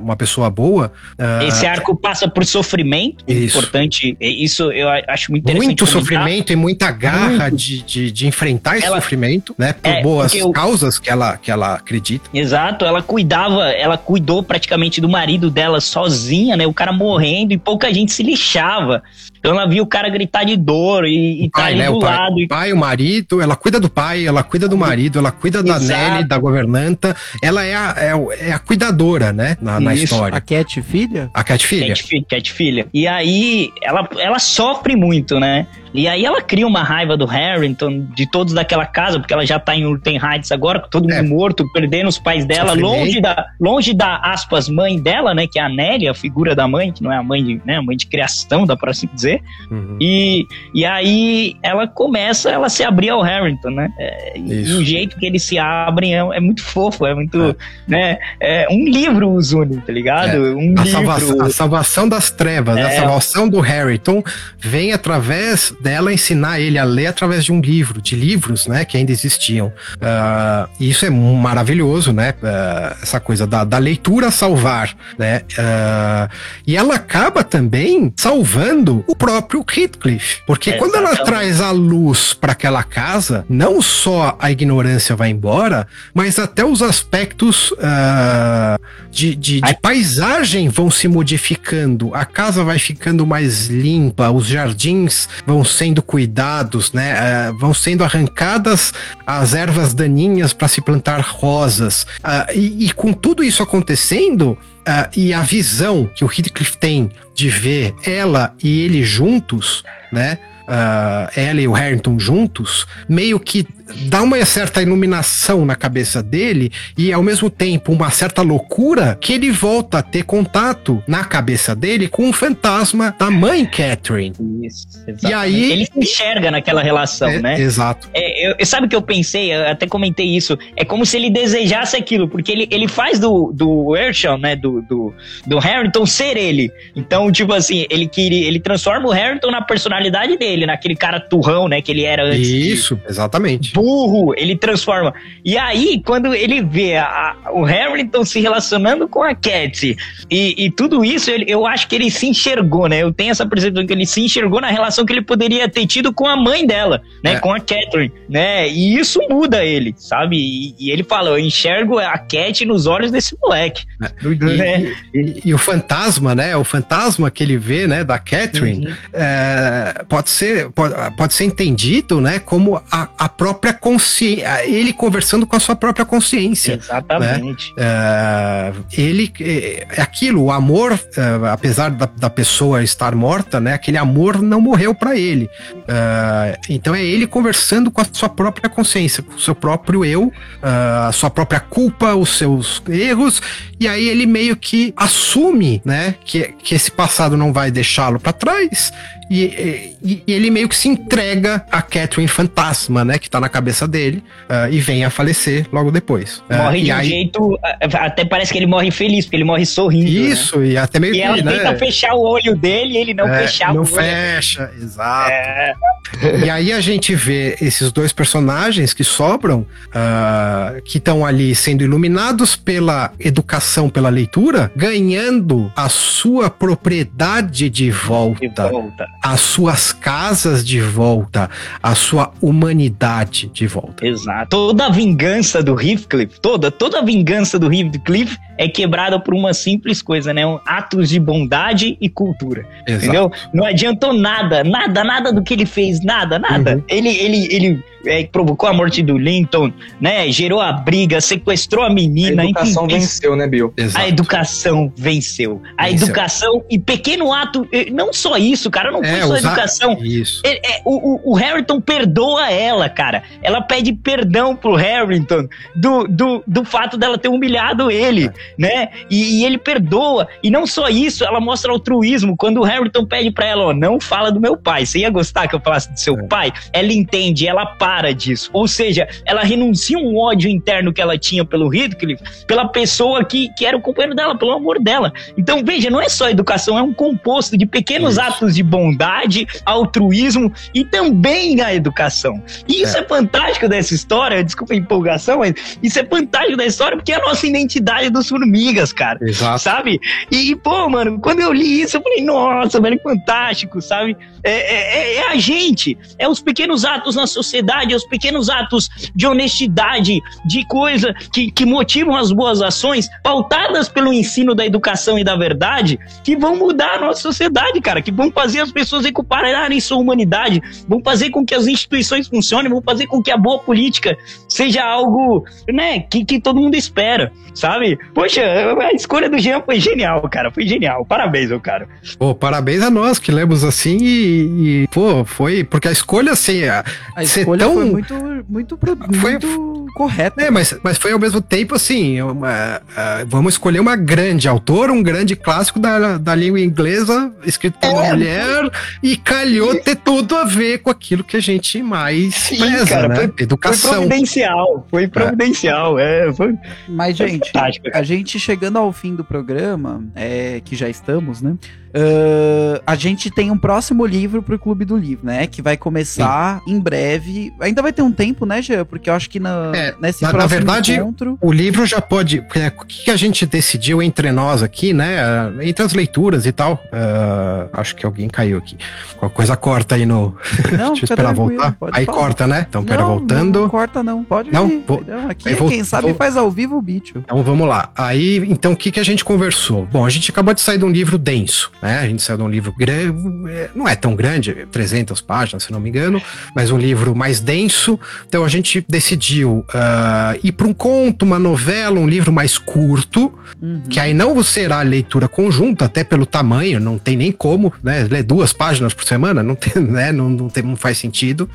uma pessoa boa. Esse arco passa por sofrimento sofrimento isso. importante. Isso eu acho muito interessante. Muito sofrimento e muita garra de, de, de, enfrentar esse ela, sofrimento, né? Por é, boas eu, causas que ela, que ela acredita. Exato, ela cuidava, ela cuidou praticamente do marido dela sozinha, né? O cara morrendo e pouca gente se lixava Então ela viu o cara gritar de dor e, e tá pai, ali né? do O pai, lado. o pai, o marido, ela cuida do pai, ela cuida do marido, ela cuida da Exato. Nelly, da governanta. Ela é a, é, é a cuidadora, né? Na, na história. A Cat filha? A Cat Filha. Cat, Cat filha. E aí ela, ela sofre muito, né? E aí ela cria uma raiva do Harrington, de todos daquela casa, porque ela já tá em Urten Heights agora, com todo mundo É. morto, perdendo os pais dela, longe da, longe da, aspas, mãe dela, né? Que é a Nelly, a figura da mãe, que não é a mãe de, né? A mãe de criação, dá pra assim dizer. Uhum. E, e aí ela começa ela se abrir ao Harrington, né? É, e o jeito que eles se abrem é, é muito fofo, é muito, né? É, um livro os une, tá ligado? É. Um A livro. salvação, a salvação das trevas, a É. salvação do Harrington vem através dela ensinar ele a ler através de um livro, de livros, né, que ainda existiam. Ah, e isso é maravilhoso, né? Ah, essa coisa da, da leitura salvar, né? Ah, e ela acaba também salvando o próprio Heathcliff, porque É, quando ela traz a luz para aquela casa, não só a ignorância vai embora, mas até os aspectos de, de, de Ai. paisagem vão se modificando, a casa vai ficando mais limpa, os jardins vão sendo cuidados, né? ah, vão sendo arrancadas as ervas daninhas para se plantar rosas. Ah, e, e com tudo isso acontecendo, ah, e a visão que o Heathcliff tem de ver ela e ele juntos, né? ah, ela e o Harrington juntos, meio que dá uma certa iluminação na cabeça dele e ao mesmo tempo uma certa loucura que ele volta a ter contato na cabeça dele com o fantasma da mãe Catherine. Isso, E aí- Ele se enxerga naquela relação, É, né? Exato. É, eu, sabe o que eu pensei? Eu até comentei isso. É como se ele desejasse aquilo, porque ele, ele faz do, do Herschel, né? Do, do, do Harrington ser ele. Então, tipo assim, ele queria, ele transforma o Harrington na personalidade dele, naquele cara turrão, né? Que ele era antes. de- Isso, exatamente. Burro, ele transforma. E aí, quando ele vê a- a- o Harrington se relacionando com a Cat e, e tudo isso, ele- eu acho que ele se enxergou, né? Eu tenho essa percepção que ele se enxergou na relação que ele poderia ter tido com a mãe dela, né? É. Com a Catherine, né? E isso muda ele, sabe? E, e ele fala: Eu enxergo a Cat nos olhos desse moleque. né? E, e- e o fantasma, né? O fantasma que ele vê, né, da Catherine, Uhum. é, pode ser pode, pode ser entendido, né, como a, a própria consciência, ele conversando com a sua própria consciência. Exatamente. É, ele é é aquilo, o amor, é, apesar da, da pessoa estar morta, né? Aquele amor não morreu para ele. É, então é ele conversando com a sua própria consciência, com o seu próprio eu, a sua própria culpa, os seus erros, e aí ele meio que assume, né? Que, que esse passado não vai deixá-lo para trás. E, e- e ele meio que se entrega a Catherine fantasma, né? Que tá na cabeça dele, é, e vem a falecer logo depois. É, Morre e de um aí- jeito. a- Até parece que ele morre feliz, porque ele morre sorrindo. né? Isso, e até meio E que, ela né? tenta fechar o olho dele e ele não é, fechava não o olho. fecha, exato. É, E aí a gente vê esses dois personagens que sobram, ah, que estão ali sendo iluminados pela educação, pela leitura, ganhando a sua propriedade de de volta, volta. As suas casas de volta, a sua humanidade de volta. Exato. Toda a vingança do Heathcliff, toda, toda a vingança do Heathcliff é quebrada por uma simples coisa, né? Um atos de bondade e cultura. Exato. Entendeu? Não adiantou nada, nada, nada do que ele fez, nada, nada. Uhum. Ele, ele, ele é, provocou a morte do Linton, né? Gerou a briga, sequestrou a A menina, educação enfim, venceu, né, Bill? Exato. A educação venceu. A Venceu. educação e pequeno ato, não só isso, cara, não foi É, só usar- educação. Isso. Ele- é, o, o, o Harrington perdoa ela, cara. Ela pede perdão pro Harrington do, do, do fato dela ter humilhado ele, né? E, e ele perdoa. E não só isso, ela mostra altruísmo. Quando o Harrington pede pra ela, ó, não fala do meu pai. Você ia gostar que eu falasse do seu É. pai? Ela entende, ela para disso. Ou seja, ela renuncia um ódio interno que ela tinha pelo Heathcliff, pela pessoa que, que era o companheiro dela, pelo amor dela. Então, veja, não é só educação, é um composto de pequenos Isso. atos de bondade, altruísmo e também a educação. E isso é. fantástico dessa história, desculpa a empolgação, mas isso é fantástico da história porque é a nossa identidade dos formigas, cara. Exato. Sabe? E, pô, mano, quando eu li isso, eu falei, nossa, velho, que fantástico, sabe? É, é- é- é a gente, é os pequenos atos na sociedade, é os pequenos atos de honestidade, de coisa que, que motivam as boas ações, pautadas pelo ensino da educação e da verdade, que vão mudar a nossa sociedade, cara, que vão fazer as pessoas recuperarem sua humanidade, vão fazer com que as instituições funcionem, vão fazer com que a boa política seja algo, né, que, que todo mundo espera, sabe? Poxa, a escolha do Jean foi genial, cara, foi genial. Parabéns, meu cara. Pô, parabéns a nós que lemos assim e, e, pô, foi porque a escolha assim, a, A escolha tão- foi muito, muito, pro- Foi- muito correta. É, mas, mas foi ao mesmo tempo assim, uma- ah, vamos escolher uma grande autora, um grande clássico da, da língua inglesa, escrito por uma É. mulher, e calhou ter tudo a ver com aquilo que a gente mais Sim, preza, cara, né? foi- Foi Educação. providencial, foi providencial, é, foi, Mas, foi gente, fantástico, a gente chegando ao fim do programa, é, que já estamos, né? ah, a gente tem um próximo livro pro Clube do Livro, né? Que vai começar em breve. Ainda vai ter um tempo, né, Jean? Porque eu acho que na, É, nesse na- na verdade, encontro. O livro já pode. é, O que a gente decidiu entre nós aqui, né? ah, Entre as leituras e tal. ah, acho que alguém caiu aqui. Qualquer coisa corta aí no. Não, Deixa eu esperar voltar. Aí falar. corta, né? Então, pera, Não, voltando. Não, corta, não. Pode Não, vir. vou- Não, aqui, vou- quem sabe, vou- faz ao vivo o bicho. Então vamos lá. Aí, então, o que, que a gente conversou? Bom, a gente acabou de sair de um livro denso, né? A gente saiu de um livro grande, não é tão grande, 300 páginas, se não me engano, mas um livro mais denso. Então a gente decidiu ah, ir para um conto, uma novela, um livro mais curto, Uhum. que aí não será leitura conjunta, até pelo tamanho, não tem nem como, né? Ler duas páginas por semana, não, tem, né? não, não, tem, não faz sentido.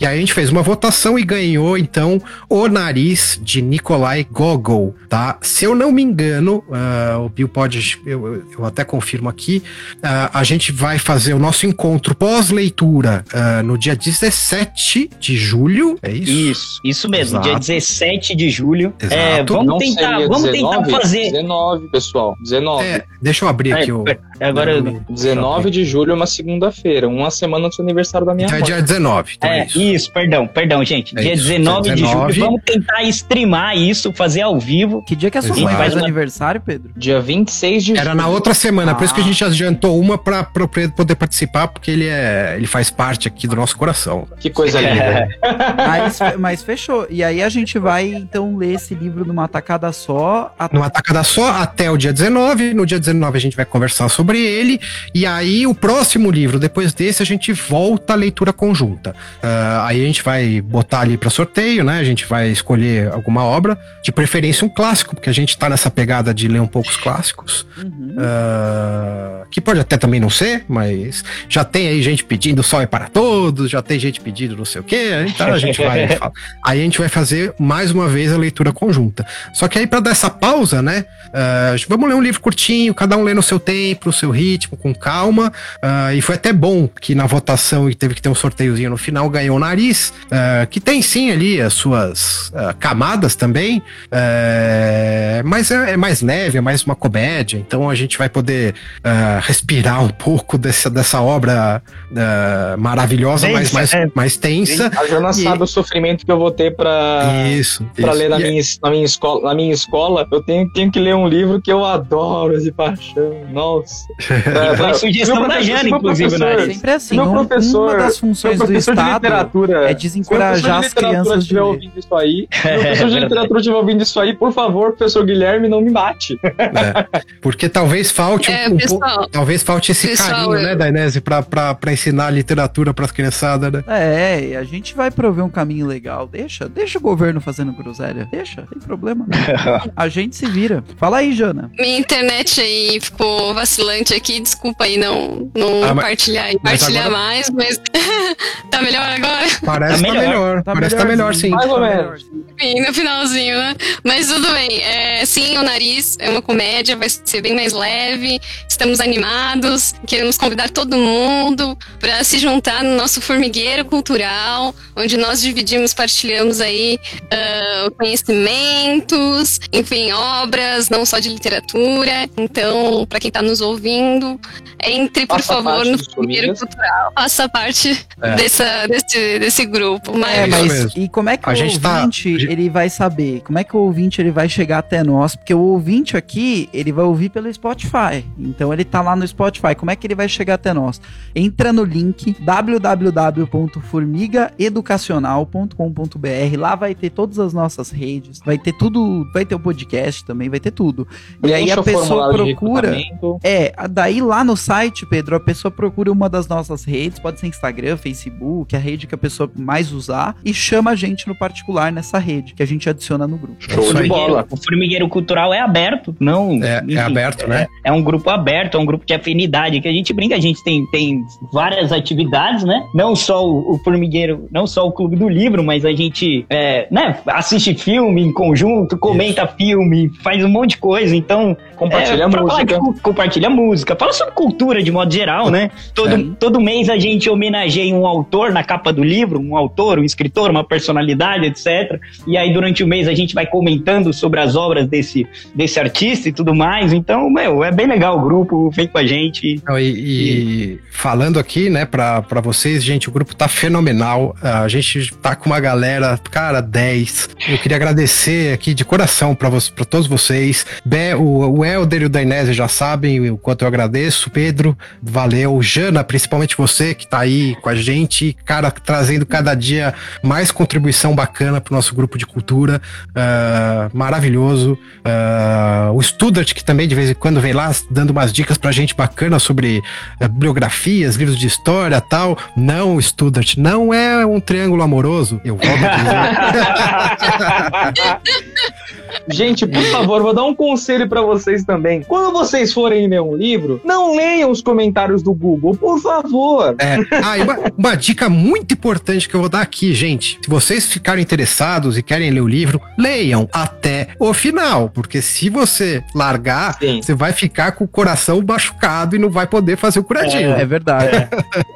E aí a gente fez uma votação e ganhou, então, O Nariz, de Nikolai Gogol, tá? Se eu não me engano, ah, o Bill pode, eu, eu- até confirmo aqui, ah, a gente vai fazer o nosso encontro pós-leitura ah, no dia 17 de julho, é isso? Isso, isso mesmo, Exato. dia 17 de julho. Exato. É, vamos Não tentar, vamos 19? tentar fazer. 19, pessoal. 19. É, deixa eu abrir aqui o... É, agora Não, 19 de julho é uma segunda-feira, uma semana antes do aniversário da minha Então é mãe. dia 19, então é, É, isso. Isso. perdão, perdão, gente. É dia isso, 19 dia de 19. julho. Vamos tentar streamar isso, fazer ao vivo. Que dia que a sua mãe faz uma- aniversário, Pedro? Dia 26 de Era julho. na outra semana, por isso que a Ah. gente adiantou uma pra, pra o Pedro poder participar, porque ele é. ele faz parte aqui do nosso coração. Que coisa linda. Mas, mas fechou. E aí a gente vai, então, ler esse livro numa tacada só. a- Numa tacada só até o dia 19. No dia 19 a gente vai conversar sobre ele. E aí o próximo livro, depois desse, a gente volta à leitura conjunta. Ah, aí a gente vai botar ali pra sorteio, né? A gente vai escolher alguma obra, de preferência um clássico, porque a gente tá nessa pegada de ler um pouco os clássicos. Uhum. Ah, que pode até também não ser, mas já tem aí gente pedindo Sol é para todos, já tem gente pedindo não sei o quê, então a gente vai. aí a gente vai fazer mais uma vez a leitura conjunta. Só que aí para dar essa pausa, né? ah, vamos ler um livro curtinho, cada um lê no seu tempo, no seu ritmo, com calma. ah, e foi até bom que na votação e teve que ter um sorteiozinho no final, ganhou o nariz, ah, que tem sim ali as suas ah, camadas também, é, mas é, é mais leve, é mais uma comédia, então a gente vai poder respirar um pouco dessa, dessa obra maravilhosa, mas Densa, mais, é. mais tensa. A Joana E- sabe o sofrimento que eu vou ter isso. ler na E- é minha, na, minha escola, na minha escola. Eu tenho, tenho que ler um livro que eu adoro de paixão. Nossa. É, pra- sugestão da Jana, inclusive, né? Sempre assim. Meu um- professor- uma das funções do Estado literatura é desencorajar as crianças de estiver ler. ouvindo isso aí, se o professor de literatura estiver ouvindo isso aí, por favor, professor Guilherme, não me mate. É, porque talvez falte É, um, um pessoal, pouco. Talvez falte esse pessoal, carinho, eu- né, Dainese, pra, pra, pra ensinar literatura pras criançadas, né? É, e a gente vai prover um caminho legal. Deixa, deixa o governo fazendo groselha. Deixa, tem problema. A gente se vira. Fala aí, Jana. Minha internet aí ficou vacilante aqui, desculpa aí não, não Ah, mas- partilhar mas partilhar agora- mais, mas tá melhor agora? Parece Tá tá melhor. melhor. Parece que tá melhor, sim. Mais ou Tá menos. Enfim, no finalzinho, né? Mas tudo bem. É, sim, o nariz é uma comédia, vai ser bem mais leve. Estamos animados, queremos convidar todo mundo para se juntar no nosso formigueiro cultural, onde nós dividimos, partilhamos aí uh, conhecimentos, enfim, obras, não só de literatura. Então, para quem está nos ouvindo, entre, por Faça favor, no Formigueiro. Cultural. Faça parte É. dessa, desse, desse grupo. Mas, É, isso mas e como é que A o gente tá- ouvinte gente- ele vai saber? Como é que o ouvinte ele vai chegar até nós? Porque o ouvinte aqui, ele vai ouvir pelo Spotify. Então ele tá lá no Spotify. Como é que ele vai chegar até nós? Entra no link www.formigaeducacional.com.br. Lá vai ter todas as nossas redes, vai ter tudo, vai ter o podcast também, vai ter tudo. E aí a pessoa procura é, daí lá no site, Pedro, a pessoa procura uma das nossas redes, pode ser Instagram, Facebook, a rede que a pessoa mais usar, e chama a gente no particular nessa rede, que a gente adiciona no grupo. Show Isso de bola. O Formigueiro Cultural é aberto, não. É, é aberto, né? É um grupo aberto, é um grupo de afinidade que a gente brinca, a gente tem, tem várias atividades, né? Não só o, o Formigueiro, não só o Clube do Livro, mas a gente é, né, assiste filme em conjunto, comenta filme, faz um monte de coisa. Então, Compartilha é, pra falar música. de compartilha música, fala sobre cultura de modo geral, né? Todo, É. todo mês a gente homenageia um autor na capa do livro, um autor, um escritor, uma personalidade, etc. E aí, durante o mês, a gente vai comentando sobre as obras desse, desse artista e tudo mais. Então, meu, é bem legal o grupo, vem com a gente. Não, E, e falando aqui, né, pra, pra vocês, gente, o grupo tá fenomenal. A gente tá com uma galera, cara, 10. Eu queria agradecer aqui de coração pra, pra todos vocês. Bé, o, o Helder e o Dainese já sabem o quanto eu agradeço. Pedro, valeu. Jana, principalmente você que tá aí com a gente, cara, trazendo cada dia mais contribuição bacana pro nosso grupo de cultura. Ah, maravilhoso. Ah, o Studart, que também de vez em quando vem lá dando umas dicas pra gente bacana sobre eh, biografias, livros de história tal. Não, Studart, não é um triângulo amoroso. Eu volto a dizer. Gente, por favor, vou dar um conselho pra vocês também. Quando vocês forem ler um livro, não leiam os comentários do Google, por favor. É. Ah, e uma, uma dica muito importante que eu vou dar aqui, gente. Se vocês ficarem interessados e querem ler o livro, leiam até o final. Porque se você largar, Sim. você vai ficar com o coração machucado e não vai poder fazer o curadinho. É verdade.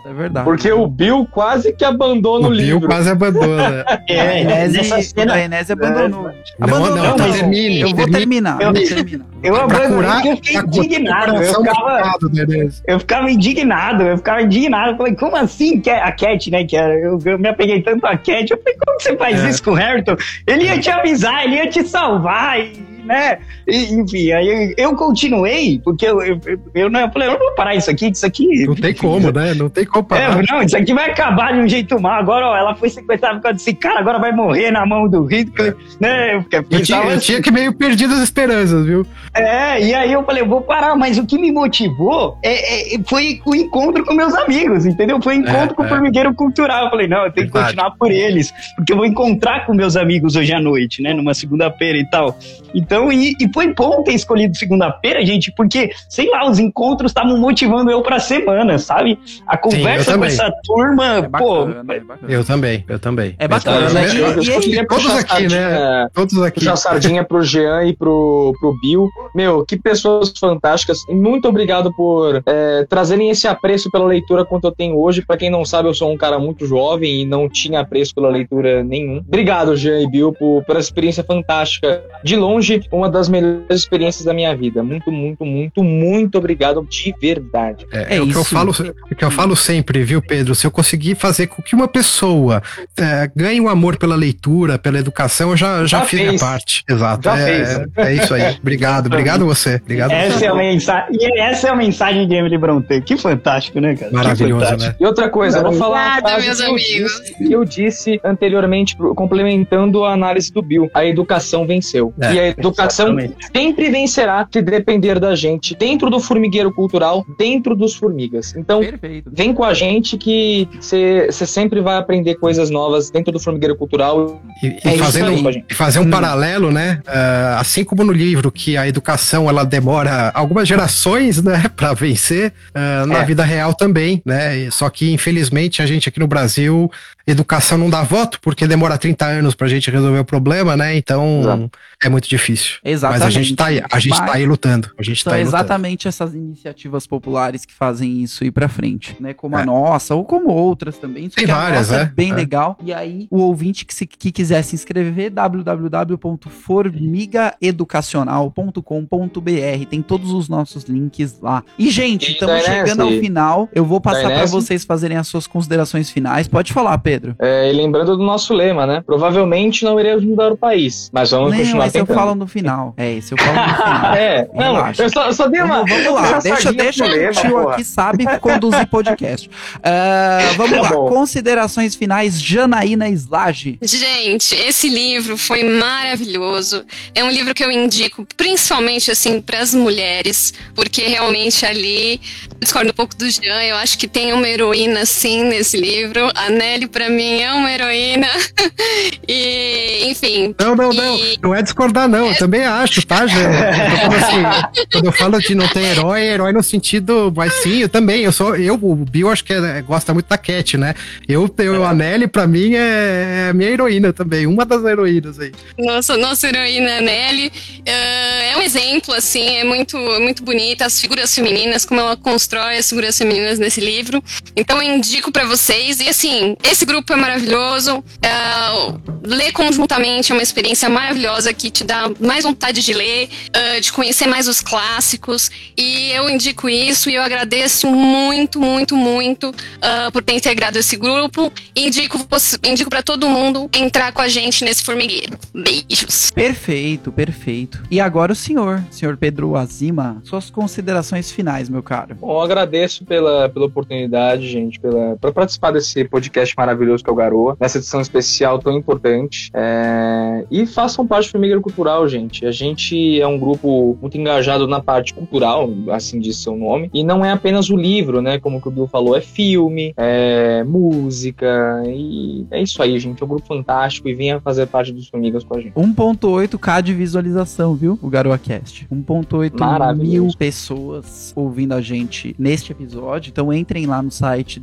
É, verdade. Porque o Bill quase que abandona o, o Bill livro. quase abandona. A É, nessa cena. a Inese abandonou. Não, abandonou. não, tá, termine, eu vou termine. terminar. Eu- vou terminar. Eu eu fiquei indignado. Eu ficava, eu ficava indignado, eu ficava indignado. Eu falei, como assim? Que a Cat, né? Que era, eu, eu me apeguei tanto a Cat. Eu falei, como você faz É. isso com o Harrington? Ele ia te avisar, ele ia te salvar, e, né? E, enfim, aí eu, continuei, porque eu, eu, eu, não, eu falei, eu não vou parar isso aqui, isso aqui. Não tem como, né? Não tem como É, parar. não, isso aqui vai acabar de um jeito mal. Agora, ó, ela foi sequestrada por causa desse cara, agora vai morrer na mão do Hitler, né? Eu, Eu tinha, pensava eu assim. tinha que meio perdido as esperanças, viu? É, e aí eu falei, eu vou parar, mas o que me motivou é, é- foi o encontro com meus amigos, entendeu? Foi o encontro É, com o é. formigueiro cultural. Eu falei, não, eu tenho que Verdade. continuar por eles, porque eu vou encontrar com meus amigos hoje à noite, né? Numa segunda-feira e tal. Então, e, e foi bom ter escolhido segunda-feira, gente, porque, sei lá, os encontros estavam motivando eu pra semana, sabe? A conversa com também. essa turma, É pô. bacana, é bacana. Eu também, eu também. É bacana, né? E- eu, eu e todos aqui, né? sardinha- Todos aqui. puxar a sardinha pro Jean e pro, pro Bill. Meu, que pessoas fantásticas. Muito obrigado por é, trazerem esse apreço pela leitura quanto eu tenho hoje. Pra quem não sabe, eu sou um cara muito jovem e não tinha apreço pela leitura nenhum. Obrigado, Jean e Bill, por, pela experiência fantástica. De longe, uma das melhores experiências da minha vida. Muito, muito, muito, muito obrigado de verdade. É, É é o que eu falo, o que eu falo sempre, viu, Pedro? Se eu conseguir fazer com que uma pessoa é, ganhe um amor pela leitura, pela educação, eu já, já, Já fiz fez. minha parte. Exato. Já é, fez. é isso aí. Obrigado, obrigado você. Obrigado Essa você. é, a mensagem, e essa é a mensagem de Emily Brontë. Que fantástico, né, cara? Maravilhoso, né? E outra coisa, eu vou falar frase meus que eu, amigos. disse, que eu disse anteriormente, complementando a análise do Bill. A educação venceu. É, e a educação exatamente. sempre vencerá se depender da gente, dentro do formigueiro cultural, dentro dos formigas. Então, Perfeito. vem com a gente que você sempre vai aprender coisas novas dentro do formigueiro cultural. E, e É isso fazendo, aí, um- e fazer um Hum. paralelo, né? Ah, assim como no livro que a educação ela demora algumas gerações, né, para vencer, ah, na É. vida real também, né? E- Só que infelizmente a gente aqui no Brasil educação não dá voto, porque demora 30 anos pra gente resolver o problema, né? Então Exato. é muito difícil. Exatamente. Mas a gente tá aí, a gente Mas tá aí lutando. A gente São tá aí lutando. exatamente essas iniciativas populares que fazem isso ir pra frente, né? Como a É. nossa, ou como outras também. Só Tem que a várias, é é. bem É. legal. E aí, o ouvinte que, se, que quiser se inscrever, www.formigaeducacional.com.br. Tem todos os nossos links lá. E, gente, estamos chegando ao final. Eu vou passar pra Dainese? vocês fazerem as suas considerações finais. Pode falar, Pedro. É, e lembrando do nosso lema, né? Provavelmente não iremos mudar o país, mas vamos Não, continuar esse eu tentando. falo no final. É, esse eu falo no final. É, não, Relaxa. eu só, eu só dei uma. Vamos, vamos lá, deixa, deixa o lema, tio porra. aqui sabe conduzir podcast. Ah, vamos Tá lá, bom. considerações finais, Janaína Slage. Gente, esse livro foi maravilhoso. É um livro que eu indico principalmente assim para as mulheres, porque realmente ali eu discordo um pouco do Jean, eu acho que tem uma heroína sim nesse livro. A Nelly para mim é uma heroína. e, enfim, Não, não, não. E- Não é discordar, não. Eu também acho, tá, Jean? Eu assim, quando eu falo de não ter herói, é herói no sentido. Mas sim, eu também. Eu sou. Eu, o Bill, acho que é- gosta muito da Cat, né? Eu, eu a Nelly, pra mim, é a minha heroína também. Uma das heroínas aí. Nossa, nossa heroína Nelly eh, é um exemplo, assim, é muito, muito bonita, as figuras femininas, como ela constrói as figuras femininas nesse livro. Então eu indico pra vocês, e assim, esse grupo é maravilhoso, eh, ler conjuntamente é uma experiência maravilhosa que te dá mais vontade de ler, eh, de conhecer mais os clássicos, e eu indico isso, e eu agradeço muito, muito, muito ah, por ter integrado esse grupo, indico, indico para todo mundo entrar com a gente nesse formigueiro. Beijos. Perfeito, perfeito. E agora o senhor, senhor Pedro Azima, suas considerações finais, meu caro. Bom, eu agradeço pela, pela oportunidade, gente, pela, pra participar desse podcast maravilhoso que é o Garoa, nessa edição especial tão importante. É, e façam parte do Formiga Cultural, gente. A gente é um grupo muito engajado na parte cultural, assim diz seu nome, e não é apenas o livro, né? Como que o Bill falou, é filme, é música, e é isso aí, gente. É um grupo fantástico e venha fazer parte dos Formigas com a gente. 1.8k de visualização, viu? O GaroaCast. 1.8 Maravilhoso. mil pessoas ouvindo a gente neste episódio. Então entrem lá no site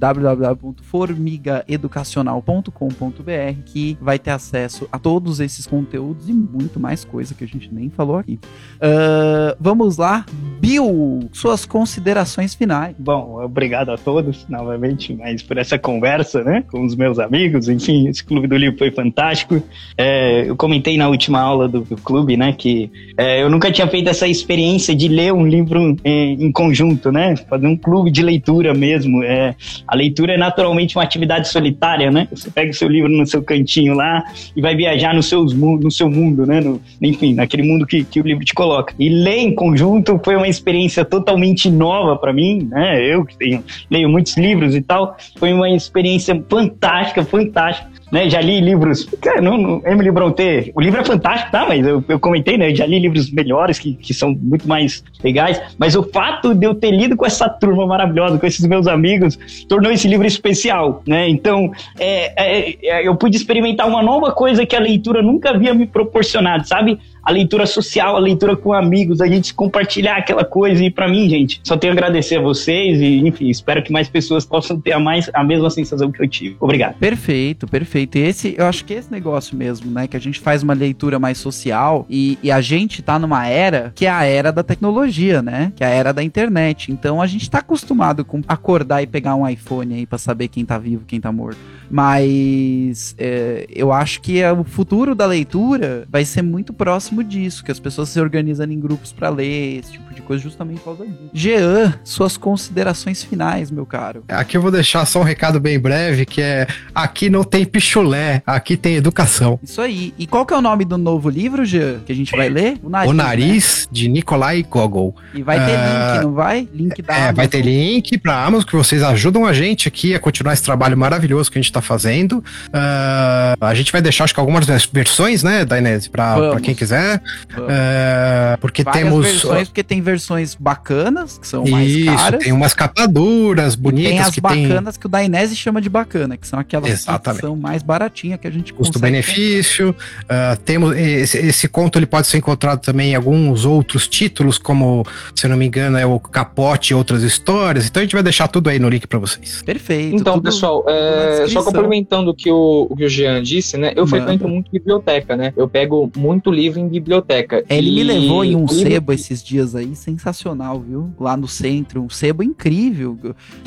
www.formigaeducacional.com.br que vai ter acesso a todos esses conteúdos e muito mais coisa que a gente nem falou aqui. Ah, vamos lá. Bill, suas considerações finais. Bom, obrigado a todos novamente, mais por essa conversa, né, com os meus amigos. Enfim, esse clube do livro foi fantástico. É, eu comentei na última aula do, do clube, né, que é, eu nunca tinha feito essa experiência de ler um livro em, em conjunto, né, fazer um clube de leitura mesmo. É, a leitura é naturalmente uma atividade solitária, né? Você pega o seu livro no seu cantinho lá e vai viajar no, seus, no seu mundo, né? No- enfim, naquele mundo que, que o livro te coloca. E ler em conjunto foi uma experiência totalmente nova para mim, né? Eu que tenho, leio muitos livros e tal, foi uma experiência fantástica, fantástica. Né, já li livros. Cara, não, não, Emily Brontë, o livro é fantástico, tá? Mas eu, eu comentei, né? Já li livros melhores que, que são muito mais legais. Mas o fato de eu ter lido com essa turma maravilhosa, com esses meus amigos, tornou esse livro especial, né? Então, é, é, é, eu pude experimentar uma nova coisa que a leitura nunca havia me proporcionado, sabe? A leitura social, a leitura com amigos, a gente compartilhar aquela coisa. E pra mim, gente, só tenho a agradecer a vocês e, enfim, espero que mais pessoas possam ter a, mais, a mesma sensação que eu tive. Obrigado. Perfeito, perfeito. E esse, eu acho que esse negócio mesmo, né? Que a gente faz uma leitura mais social e, e a gente tá numa era que é a era da tecnologia, né? Que é a era da internet. Então a gente tá acostumado com acordar e pegar um iPhone aí pra saber quem tá vivo, quem tá morto. Mas é, eu acho que é, o futuro da leitura vai ser muito próximo disso, que as pessoas se organizam em grupos pra ler, esse tipo de coisa, justamente por causa disso. Jean, suas considerações finais, meu caro. Aqui eu vou deixar só um recado bem breve, que é aqui não tem pichulé, aqui tem educação. Isso aí. E qual que é o nome do novo livro, Jean, que a gente vai ler? O né? nariz de Nikolai Gogol. E vai ter Ah, link, não vai? Link da É, Amazon. vai ter link pra Amazon que vocês ajudam a gente aqui a continuar esse trabalho maravilhoso que a gente tá fazendo. Ah, a gente vai deixar, acho que algumas vers- versões, né, da Inês, pra, pra quem quiser. É, porque Várias temos. versões, porque tem versões bacanas, que são mais Isso, caras. tem umas capaduras e bonitas tem as que tem bacanas que o Dainese chama de bacana, que são aquelas Exatamente. que são mais baratinhas que a gente custo-benefício. Ah, temos esse, esse conto ele pode ser encontrado também em alguns outros títulos, como se eu não me engano é o Capote e outras histórias. Então a gente vai deixar tudo aí no link para vocês. Perfeito. Então, tudo- pessoal, é, só complementando o que o, o que o Jean disse, né? Eu Manda. frequento muito biblioteca, né? Eu pego muito livro em biblioteca. É, Ele me levou em um livro- sebo esses dias aí, sensacional, viu? Lá no centro, um sebo incrível.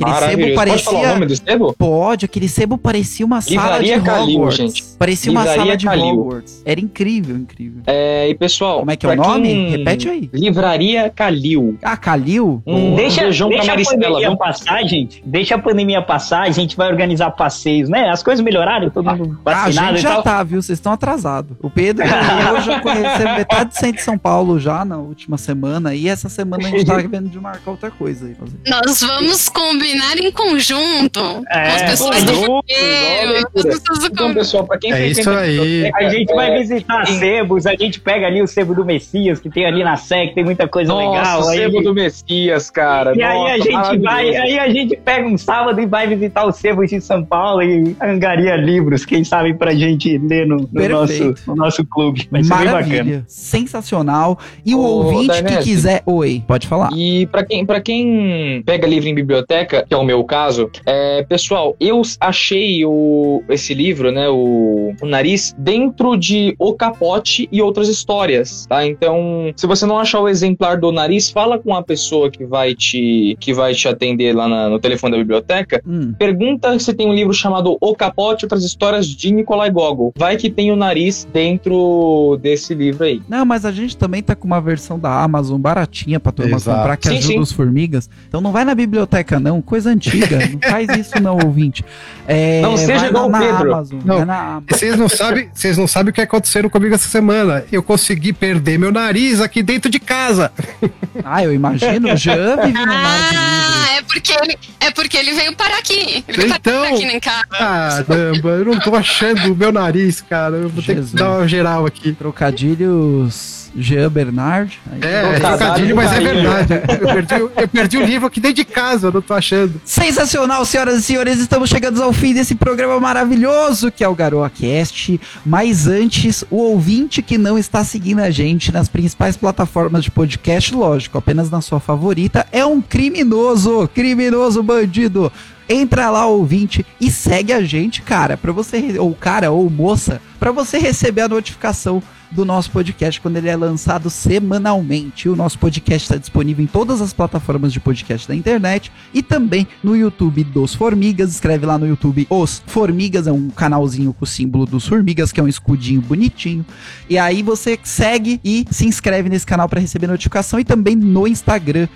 Aquele sebo Pode falar o parecia. nome do sebo? Pode, aquele sebo parecia uma sala Livraria de Calil, Hogwarts. gente. Parecia uma Livraria sala de Calil. Hogwarts. Era incrível, incrível. É, e pessoal, Como é que é o nome? quem- Repete aí. Livraria Calil. Ah, Calil? Um Deixa, beijão pra deixa a pandemia viu? passar, gente. Deixa a pandemia passar, a gente vai organizar passeios, né? As coisas melhoraram, todo mundo Ah, a gente e já tal. tá, viu? Vocês estão atrasados. O Pedro e eu já conhecemos metade do centro de São Paulo já na última semana. E essa semana a gente tá vendo de marcar outra coisa aí. fazer. Nós vamos combinar em conjunto com as É, pessoas do olha, as pessoas do Então, com- pessoal, pra quem É isso aí. A gente é, vai visitar em- sebos, a gente pega ali o sebo do Messias, que tem ali na SEC, tem muita coisa Nossa, legal. o aí- sebo do Messias, cara. E aí a Nossa, gente vai, aí a gente pega um sábado e vai visitar o sebo de São Paulo e angaria livros, quem sabe pra gente ler no, no nosso, no nosso clube. Vai ser bem bacana. Maravilha. Sensacional. E o Ô, ouvinte que Dainese. Quiser. Oi, pode falar. E pra quem, pra quem pega livro em biblioteca, que é o meu caso, é, pessoal, eu achei o, esse livro, né, o, o Nariz, dentro de O Capote e outras histórias, tá? Então, se você não achar o exemplar do Nariz, fala com a pessoa que vai te, que vai te atender lá na- no telefone da biblioteca, Hum. Pergunta se tem um livro chamado O Capote e Outras Histórias de Nikolai Gogol. Vai que tem o nariz dentro desse livro aí. Não, mas a gente também tá com uma versão da Amazon baratinha pra turma Exato. comprar que Sim, ajuda sim. os formigas. Então não vai na biblioteca, não. Coisa antiga. não faz isso, não, ouvinte. É, Não seja igual na, Pedro. Amazon. Não. Na Amazon. Vocês não sabem, vocês não sabem o que aconteceu comigo essa semana. Eu consegui perder meu nariz aqui dentro de casa. Ah, eu imagino. O Jean vive no mar de livros. Ah, é porque ele, é porque ele veio parar aqui. Ele veio Então- parar aqui em casa. Caramba, eu não tô achando o meu nariz, cara. Eu vou ter Jesus. que dar uma geral aqui. Trocadilhos Jean Bernard. Aí, É, é Trocadilho mas é verdade. Eu perdi, eu perdi o livro aqui dentro de casa, eu não tô achando. Sensacional, senhoras e senhores, estamos chegando ao fim desse programa maravilhoso que é o GaroaCast. Mas antes, o ouvinte que não está seguindo a gente nas principais plataformas de podcast, lógico, apenas na sua favorita, é um criminoso, criminoso bandido. Entra lá, ouvinte, e segue a gente, cara, para você, ou cara, ou moça, para você receber a notificação do nosso podcast quando ele é lançado semanalmente. O nosso podcast está disponível em todas as plataformas de podcast da internet e também no YouTube dos Formigas. Escreve lá no YouTube Os Formigas, é um canalzinho com o símbolo dos Formigas, que é um escudinho bonitinho. E aí você segue e se inscreve nesse canal para receber notificação e também no Instagram,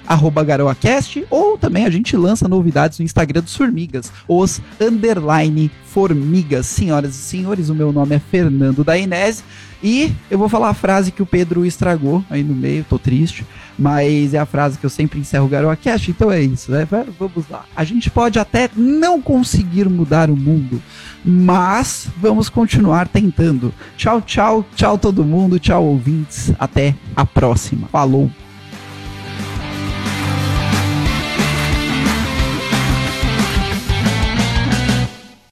GaroaCast, ou também a gente lança novidades no Instagram dos Formigas, os underline Formigas. Senhoras e senhores, o meu nome é Fernando Dainese. E eu vou falar a frase que o Pedro estragou aí no meio, tô triste. Mas é a frase que eu sempre encerro o GaroaCast, então é isso, né? Vamos lá. A gente pode até não conseguir mudar o mundo, mas vamos continuar tentando. Tchau, tchau, tchau todo mundo, tchau ouvintes. Até a próxima. Falou!